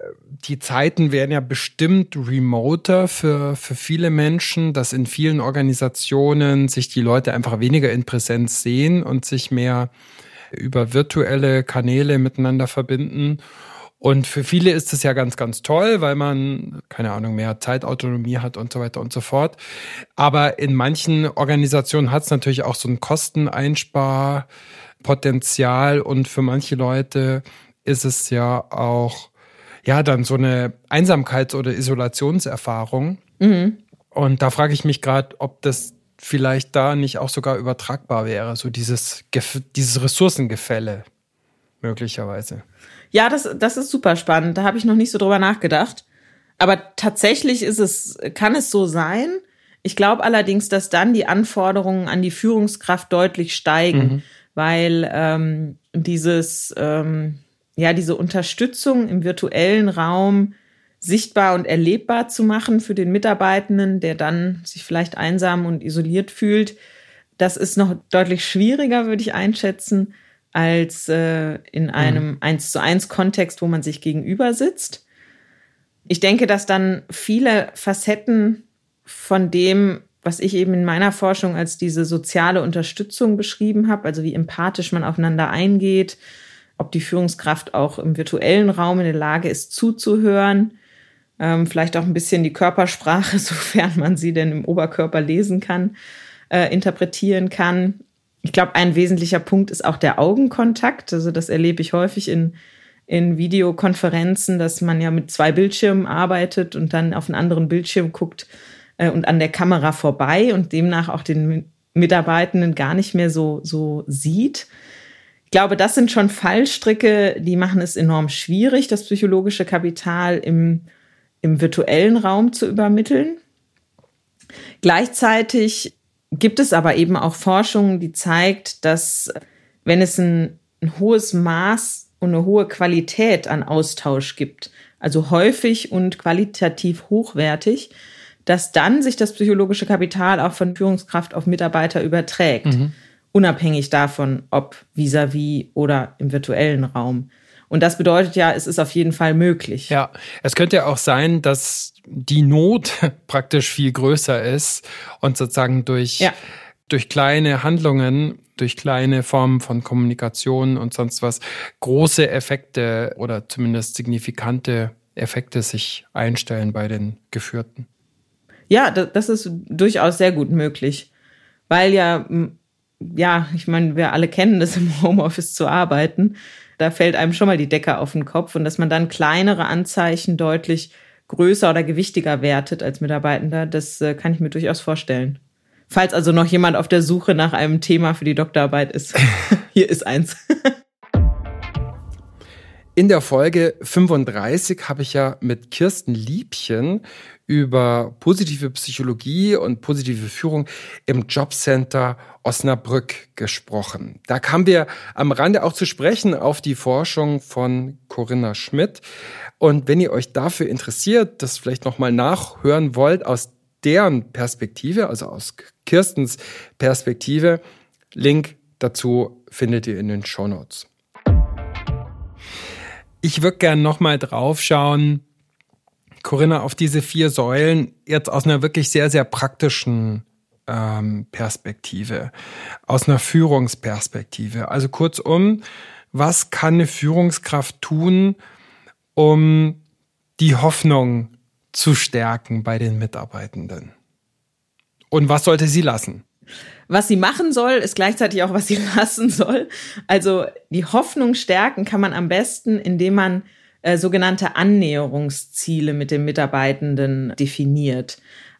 die Zeiten werden ja bestimmt remoter für, für viele Menschen, dass in vielen Organisationen sich die Leute einfach weniger in Präsenz sehen und sich mehr über virtuelle Kanäle miteinander verbinden. Und für viele ist es ja ganz, ganz toll, weil man, keine Ahnung, mehr Zeitautonomie hat und so weiter und so fort. Aber in manchen Organisationen hat es natürlich auch so ein Kosteneinsparpotenzial und für manche Leute ist es ja auch ja dann so eine Einsamkeits- oder Isolationserfahrung. Mhm. Und da frage ich mich gerade, ob das vielleicht da nicht auch sogar übertragbar wäre, so dieses, dieses Ressourcengefälle möglicherweise. Ja, das, das ist super spannend. Da habe ich noch nicht so drüber nachgedacht. Aber tatsächlich ist es, kann es so sein. Ich glaube allerdings, dass dann die Anforderungen an die Führungskraft deutlich steigen, mhm. weil ähm, dieses ähm, ja, diese Unterstützung im virtuellen Raum sichtbar und erlebbar zu machen für den Mitarbeitenden, der dann sich vielleicht einsam und isoliert fühlt. Das ist noch deutlich schwieriger, würde ich einschätzen, als äh, in einem eins mhm. zu eins Kontext, wo man sich gegenüber sitzt. Ich denke, dass dann viele Facetten von dem, was ich eben in meiner Forschung als diese soziale Unterstützung beschrieben habe, also wie empathisch man aufeinander eingeht, ob die Führungskraft auch im virtuellen Raum in der Lage ist, zuzuhören. Ähm, vielleicht auch ein bisschen die Körpersprache, sofern man sie denn im Oberkörper lesen kann, äh, interpretieren kann. Ich glaube, ein wesentlicher Punkt ist auch der Augenkontakt. Also das erlebe ich häufig in, in Videokonferenzen, dass man ja mit zwei Bildschirmen arbeitet und dann auf einen anderen Bildschirm guckt äh, und an der Kamera vorbei und demnach auch den Mitarbeitenden gar nicht mehr so, so sieht. Ich glaube, das sind schon Fallstricke, die machen es enorm schwierig, das psychologische Kapital im, im virtuellen Raum zu übermitteln. Gleichzeitig gibt es aber eben auch Forschung, die zeigt, dass wenn es ein, ein hohes Maß und eine hohe Qualität an Austausch gibt, also häufig und qualitativ hochwertig, dass dann sich das psychologische Kapital auch von Führungskraft auf Mitarbeiter überträgt. Mhm unabhängig davon, ob vis-à-vis -vis oder im virtuellen Raum. Und das bedeutet ja, es ist auf jeden Fall möglich. Ja, es könnte ja auch sein, dass die Not praktisch viel größer ist und sozusagen durch, ja. durch kleine Handlungen, durch kleine Formen von Kommunikation und sonst was große Effekte oder zumindest signifikante Effekte sich einstellen bei den Geführten. Ja, das ist durchaus sehr gut möglich, weil ja ja, ich meine, wir alle kennen das im Homeoffice zu arbeiten. Da fällt einem schon mal die Decke auf den Kopf und dass man dann kleinere Anzeichen deutlich größer oder gewichtiger wertet als Mitarbeitender, das äh, kann ich mir durchaus vorstellen. Falls also noch jemand auf der Suche nach einem Thema für die Doktorarbeit ist, hier ist eins. In der Folge 35 habe ich ja mit Kirsten Liebchen über positive Psychologie und positive Führung im Jobcenter Osnabrück gesprochen. Da kamen wir am Rande auch zu sprechen auf die Forschung von Corinna Schmidt. Und wenn ihr euch dafür interessiert, das vielleicht nochmal nachhören wollt aus deren Perspektive, also aus Kirstens Perspektive, Link dazu findet ihr in den Show Notes. Ich würde gerne nochmal drauf schauen, Corinna, auf diese vier Säulen jetzt aus einer wirklich sehr, sehr praktischen ähm, Perspektive, aus einer Führungsperspektive. Also kurzum, was kann eine Führungskraft tun, um die Hoffnung zu stärken bei den Mitarbeitenden? Und was sollte sie lassen? Was sie machen soll, ist gleichzeitig auch, was sie lassen soll. Also die Hoffnung stärken kann man am besten, indem man äh, sogenannte Annäherungsziele mit den Mitarbeitenden definiert.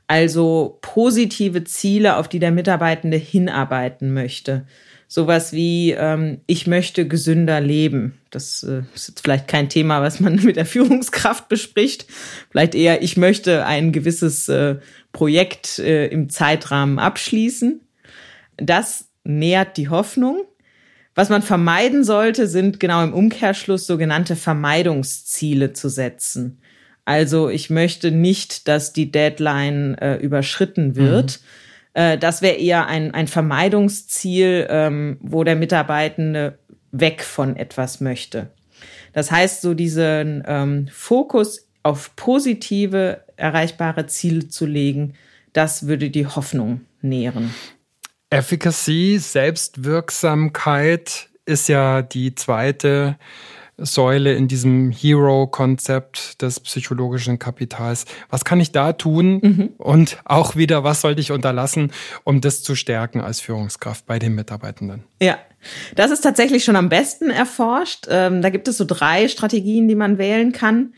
Also positive Ziele, auf die der Mitarbeitende hinarbeiten möchte. Sowas wie, ähm, ich möchte gesünder leben. Das äh, ist jetzt vielleicht kein Thema, was man mit der Führungskraft bespricht. Vielleicht eher, ich möchte ein gewisses äh, Projekt äh, im Zeitrahmen abschließen. Das nährt die Hoffnung. Was man vermeiden sollte, sind genau im Umkehrschluss sogenannte Vermeidungsziele zu setzen. Also ich möchte nicht, dass die Deadline äh, überschritten wird. Mhm. Äh, das wäre eher ein, ein Vermeidungsziel, ähm, wo der Mitarbeitende weg von etwas möchte. Das heißt, so diesen ähm, Fokus auf positive, erreichbare Ziele zu legen, das würde die Hoffnung nähren. Efficacy, Selbstwirksamkeit ist ja die zweite Säule in diesem Hero-Konzept des psychologischen Kapitals. Was kann ich da tun? Mhm. Und auch wieder, was sollte ich unterlassen, um das zu stärken als Führungskraft bei den Mitarbeitenden? Ja, das ist tatsächlich schon am besten erforscht. Ähm, da gibt es so drei Strategien, die man wählen kann.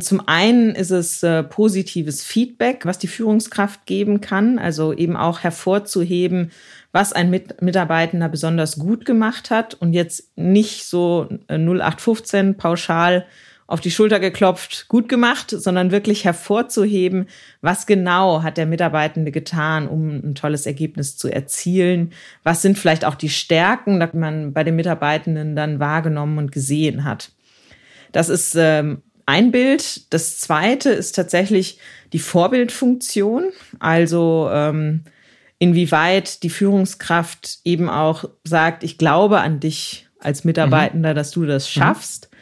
Zum einen ist es äh, positives Feedback, was die Führungskraft geben kann, also eben auch hervorzuheben, was ein Mit Mitarbeitender besonders gut gemacht hat und jetzt nicht so 0815 äh, pauschal auf die Schulter geklopft, gut gemacht, sondern wirklich hervorzuheben, was genau hat der Mitarbeitende getan, um ein tolles Ergebnis zu erzielen. Was sind vielleicht auch die Stärken, die man bei den Mitarbeitenden dann wahrgenommen und gesehen hat. Das ist ähm, ein Bild. Das zweite ist tatsächlich die Vorbildfunktion. Also ähm, inwieweit die Führungskraft eben auch sagt, ich glaube an dich als Mitarbeitender, mhm. dass du das mhm. schaffst. Mhm.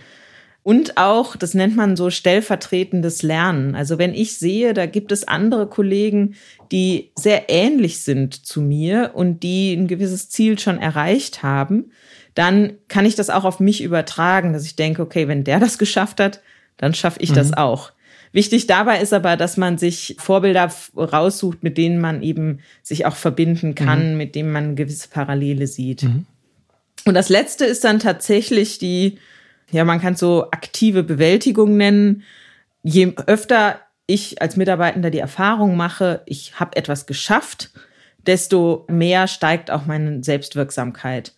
Und auch, das nennt man so stellvertretendes Lernen. Also wenn ich sehe, da gibt es andere Kollegen, die sehr ähnlich sind zu mir und die ein gewisses Ziel schon erreicht haben, dann kann ich das auch auf mich übertragen, dass ich denke, okay, wenn der das geschafft hat, dann schaffe ich mhm. das auch. Wichtig dabei ist aber, dass man sich Vorbilder raussucht, mit denen man eben sich auch verbinden kann, mhm. mit denen man gewisse Parallele sieht. Mhm. Und das letzte ist dann tatsächlich die, ja, man kann so aktive Bewältigung nennen. Je öfter ich als Mitarbeitender die Erfahrung mache, ich habe etwas geschafft, desto mehr steigt auch meine Selbstwirksamkeit.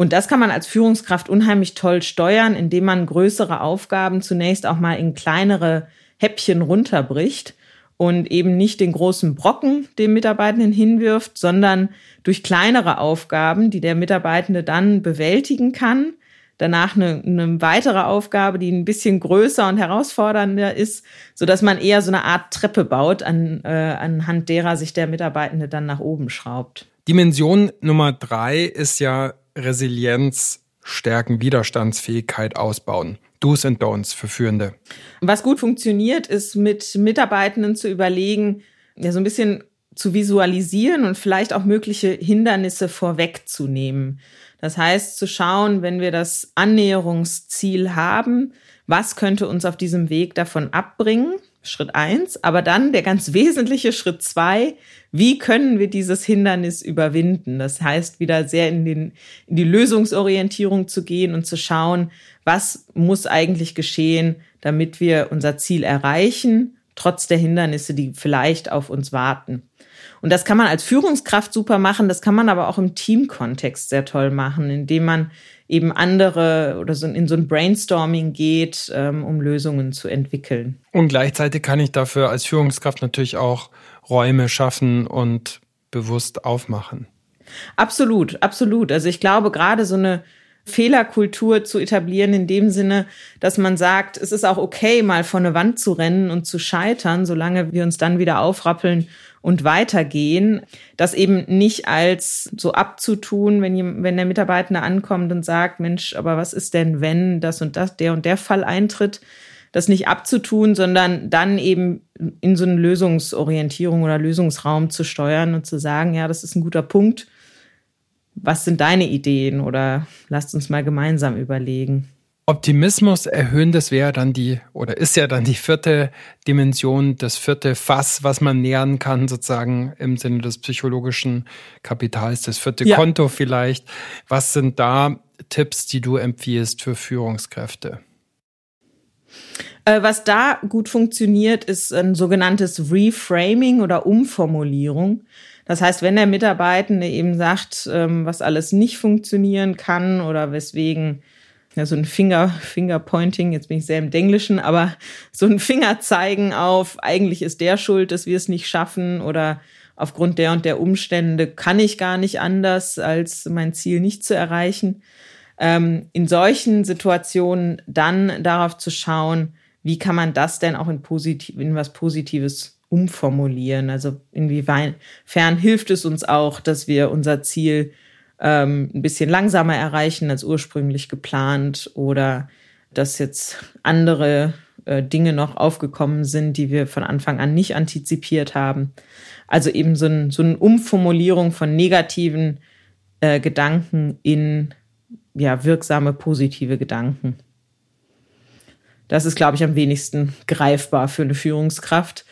Und das kann man als Führungskraft unheimlich toll steuern, indem man größere Aufgaben zunächst auch mal in kleinere Häppchen runterbricht und eben nicht den großen Brocken dem Mitarbeitenden hinwirft, sondern durch kleinere Aufgaben, die der Mitarbeitende dann bewältigen kann, danach eine, eine weitere Aufgabe, die ein bisschen größer und herausfordernder ist, so dass man eher so eine Art Treppe baut, an, äh, anhand derer sich der Mitarbeitende dann nach oben schraubt. Dimension Nummer drei ist ja Resilienz stärken, Widerstandsfähigkeit ausbauen. Do's and Don'ts für Führende. Was gut funktioniert, ist mit Mitarbeitenden zu überlegen, ja, so ein bisschen zu visualisieren und vielleicht auch mögliche Hindernisse vorwegzunehmen. Das heißt, zu schauen, wenn wir das Annäherungsziel haben, was könnte uns auf diesem Weg davon abbringen? Schritt eins. Aber dann der ganz wesentliche Schritt zwei. Wie können wir dieses Hindernis überwinden? Das heißt, wieder sehr in, den, in die Lösungsorientierung zu gehen und zu schauen, was muss eigentlich geschehen, damit wir unser Ziel erreichen? trotz der Hindernisse, die vielleicht auf uns warten. Und das kann man als Führungskraft super machen, das kann man aber auch im Teamkontext sehr toll machen, indem man eben andere oder so in so ein Brainstorming geht, ähm, um Lösungen zu entwickeln. Und gleichzeitig kann ich dafür als Führungskraft natürlich auch Räume schaffen und bewusst aufmachen. Absolut, absolut. Also ich glaube, gerade so eine Fehlerkultur zu etablieren in dem Sinne, dass man sagt, es ist auch okay, mal vor eine Wand zu rennen und zu scheitern, solange wir uns dann wieder aufrappeln und weitergehen. Das eben nicht als so abzutun, wenn, wenn der Mitarbeiter ankommt und sagt, Mensch, aber was ist denn, wenn das und das, der und der Fall eintritt, das nicht abzutun, sondern dann eben in so eine Lösungsorientierung oder Lösungsraum zu steuern und zu sagen, ja, das ist ein guter Punkt was sind deine Ideen oder lasst uns mal gemeinsam überlegen. Optimismus erhöhen, das wäre dann die, oder ist ja dann die vierte Dimension, das vierte Fass, was man nähern kann, sozusagen im Sinne des psychologischen Kapitals, das vierte ja. Konto vielleicht. Was sind da Tipps, die du empfiehlst für Führungskräfte? Äh, was da gut funktioniert, ist ein sogenanntes Reframing oder Umformulierung. Das heißt, wenn der Mitarbeitende eben sagt, ähm, was alles nicht funktionieren kann oder weswegen ja, so ein Finger, Fingerpointing, jetzt bin ich sehr im Englischen, aber so ein Finger zeigen auf, eigentlich ist der schuld, dass wir es nicht schaffen oder aufgrund der und der Umstände kann ich gar nicht anders, als mein Ziel nicht zu erreichen. Ähm, in solchen Situationen dann darauf zu schauen, wie kann man das denn auch in, positiv, in was Positives umformulieren? Also inwiefern hilft es uns auch, dass wir unser Ziel ähm, ein bisschen langsamer erreichen als ursprünglich geplant oder dass jetzt andere äh, Dinge noch aufgekommen sind, die wir von Anfang an nicht antizipiert haben. Also eben so, ein, so eine Umformulierung von negativen äh, Gedanken in ja, wirksame, positive Gedanken. Das ist, glaube ich, am wenigsten greifbar für eine Führungskraft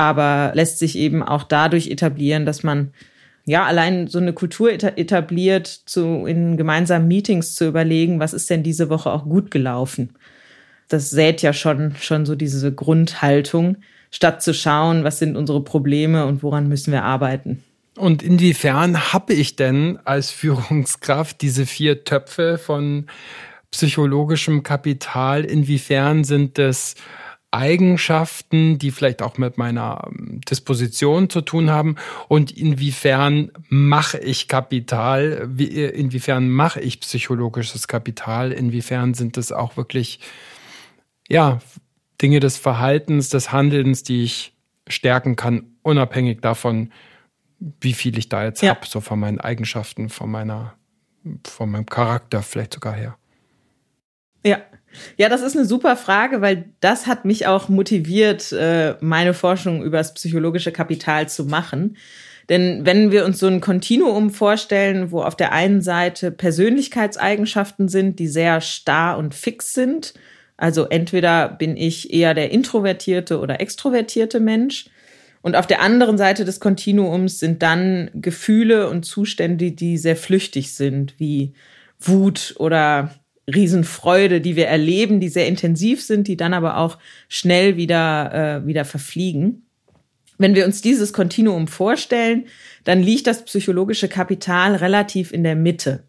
aber lässt sich eben auch dadurch etablieren, dass man ja allein so eine Kultur etabliert, zu in gemeinsamen Meetings zu überlegen, was ist denn diese Woche auch gut gelaufen. Das sät ja schon schon so diese Grundhaltung, statt zu schauen, was sind unsere Probleme und woran müssen wir arbeiten. Und inwiefern habe ich denn als Führungskraft diese vier Töpfe von psychologischem Kapital? Inwiefern sind das Eigenschaften, die vielleicht auch mit meiner ähm, Disposition zu tun haben und inwiefern mache ich Kapital, äh, inwiefern mache ich psychologisches Kapital, inwiefern sind es auch wirklich ja Dinge des Verhaltens, des Handelns, die ich stärken kann, unabhängig davon, wie viel ich da jetzt ja. habe, so von meinen Eigenschaften, von meiner, von meinem Charakter vielleicht sogar her. Ja, das ist eine super Frage, weil das hat mich auch motiviert, äh, meine Forschung über das psychologische Kapital zu machen. Denn wenn wir uns so ein Kontinuum vorstellen, wo auf der einen Seite Persönlichkeitseigenschaften sind, die sehr starr und fix sind, also entweder bin ich eher der introvertierte oder extrovertierte Mensch, und auf der anderen Seite des Kontinuums sind dann Gefühle und Zustände, die sehr flüchtig sind, wie Wut oder Riesenfreude, die wir erleben, die sehr intensiv sind, die dann aber auch schnell wieder, äh, wieder verfliegen. Wenn wir uns dieses Kontinuum vorstellen, dann liegt das psychologische Kapital relativ in der Mitte.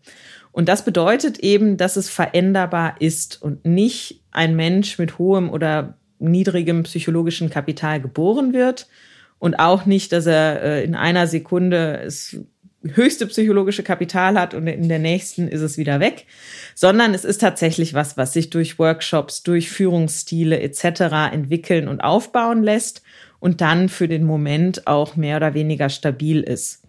Und das bedeutet eben, dass es veränderbar ist und nicht ein Mensch mit hohem oder niedrigem psychologischen Kapital geboren wird und auch nicht, dass er äh, in einer Sekunde es höchste psychologische Kapital hat und in der nächsten ist es wieder weg, sondern es ist tatsächlich was, was sich durch Workshops, durch Führungsstile etc. entwickeln und aufbauen lässt und dann für den Moment auch mehr oder weniger stabil ist.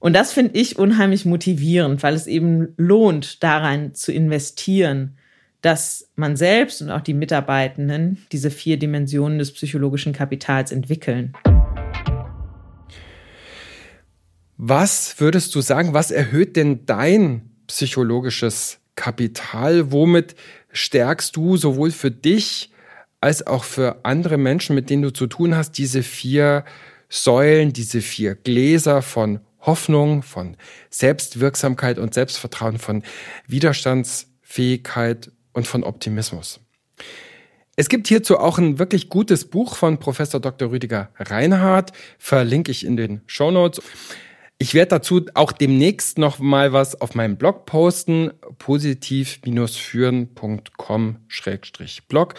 Und das finde ich unheimlich motivierend, weil es eben lohnt, daran zu investieren, dass man selbst und auch die Mitarbeitenden diese vier Dimensionen des psychologischen Kapitals entwickeln. Was würdest du sagen, was erhöht denn dein psychologisches Kapital? Womit stärkst du sowohl für dich als auch für andere Menschen, mit denen du zu tun hast, diese vier Säulen, diese vier Gläser von Hoffnung, von Selbstwirksamkeit und Selbstvertrauen, von Widerstandsfähigkeit und von Optimismus? Es gibt hierzu auch ein wirklich gutes Buch von Professor Dr. Rüdiger Reinhardt, verlinke ich in den Show Notes. Ich werde dazu auch demnächst noch mal was auf meinem Blog posten, positiv-führen.com-blog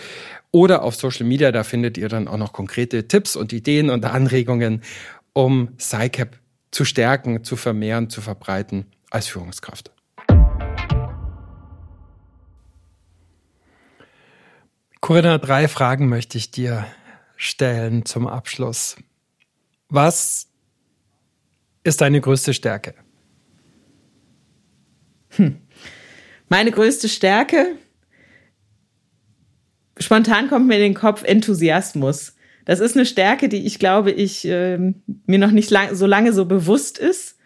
oder auf Social Media, da findet ihr dann auch noch konkrete Tipps und Ideen und Anregungen, um SciCap zu stärken, zu vermehren, zu verbreiten als Führungskraft. Corinna, drei Fragen möchte ich dir stellen zum Abschluss. Was ist deine größte Stärke? Hm. Meine größte Stärke? Spontan kommt mir in den Kopf Enthusiasmus. Das ist eine Stärke, die ich glaube, ich äh, mir noch nicht lang, so lange so bewusst ist.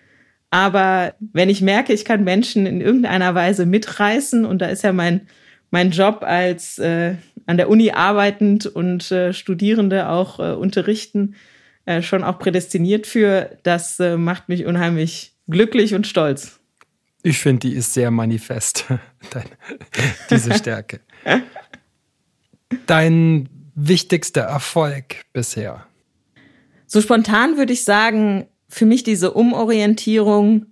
Aber wenn ich merke, ich kann Menschen in irgendeiner Weise mitreißen, und da ist ja mein, mein Job als äh, an der Uni arbeitend und äh, Studierende auch äh, unterrichten, äh, schon auch prädestiniert für. Das äh, macht mich unheimlich glücklich und stolz. Ich finde, die ist sehr manifest, diese Stärke. Dein wichtigster Erfolg bisher? So spontan würde ich sagen, für mich diese Umorientierung.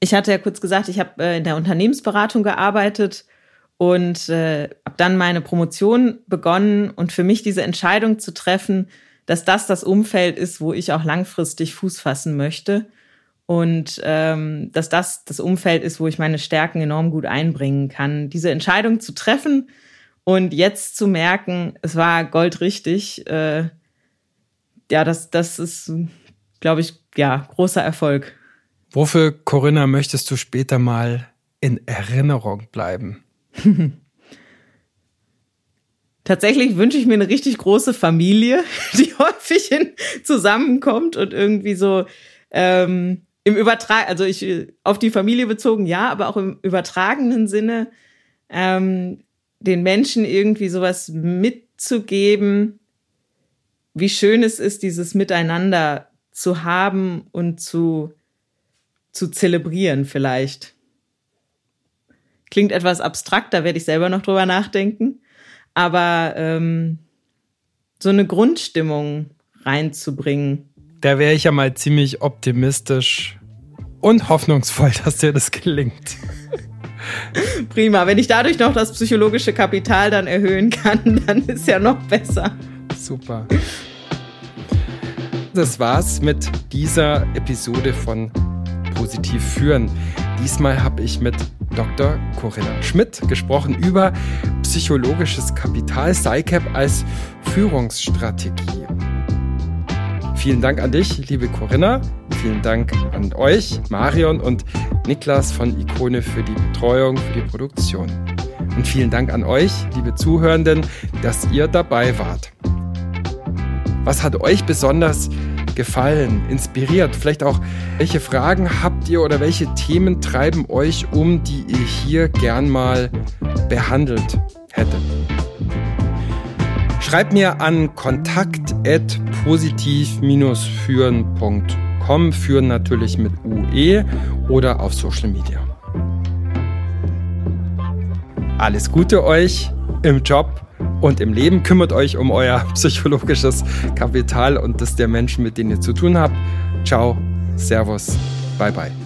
Ich hatte ja kurz gesagt, ich habe äh, in der Unternehmensberatung gearbeitet und äh, habe dann meine Promotion begonnen und für mich diese Entscheidung zu treffen, dass das das Umfeld ist, wo ich auch langfristig Fuß fassen möchte und ähm, dass das das Umfeld ist, wo ich meine Stärken enorm gut einbringen kann. Diese Entscheidung zu treffen und jetzt zu merken, es war goldrichtig, äh, ja, das, das ist, glaube ich, ja, großer Erfolg. Wofür, Corinna, möchtest du später mal in Erinnerung bleiben? Tatsächlich wünsche ich mir eine richtig große Familie, die häufig in, zusammenkommt und irgendwie so ähm, im Übertrag, also ich auf die Familie bezogen, ja, aber auch im übertragenen Sinne ähm, den Menschen irgendwie sowas mitzugeben, wie schön es ist, dieses Miteinander zu haben und zu, zu zelebrieren vielleicht. Klingt etwas abstrakt, da werde ich selber noch drüber nachdenken aber ähm, so eine Grundstimmung reinzubringen. Da wäre ich ja mal ziemlich optimistisch und hoffnungsvoll, dass dir das gelingt. Prima. Wenn ich dadurch noch das psychologische Kapital dann erhöhen kann, dann ist ja noch besser. Super. Das war's mit dieser Episode von Positiv führen. Diesmal habe ich mit Dr. Corinna Schmidt gesprochen über psychologisches Kapital, SciCap als Führungsstrategie. Vielen Dank an dich, liebe Corinna. Vielen Dank an euch, Marion und Niklas von Ikone für die Betreuung, für die Produktion. Und vielen Dank an euch, liebe Zuhörenden, dass ihr dabei wart. Was hat euch besonders gefallen, inspiriert? Vielleicht auch, welche Fragen habt ihr oder welche Themen treiben euch um, die ihr hier gern mal behandelt hättet? Schreibt mir an kontakt.positiv-führen.com, führen natürlich mit UE oder auf Social Media. Alles Gute euch im Job und im Leben. Kümmert euch um euer psychologisches Kapital und das der Menschen, mit denen ihr zu tun habt. Ciao, Servus, bye bye.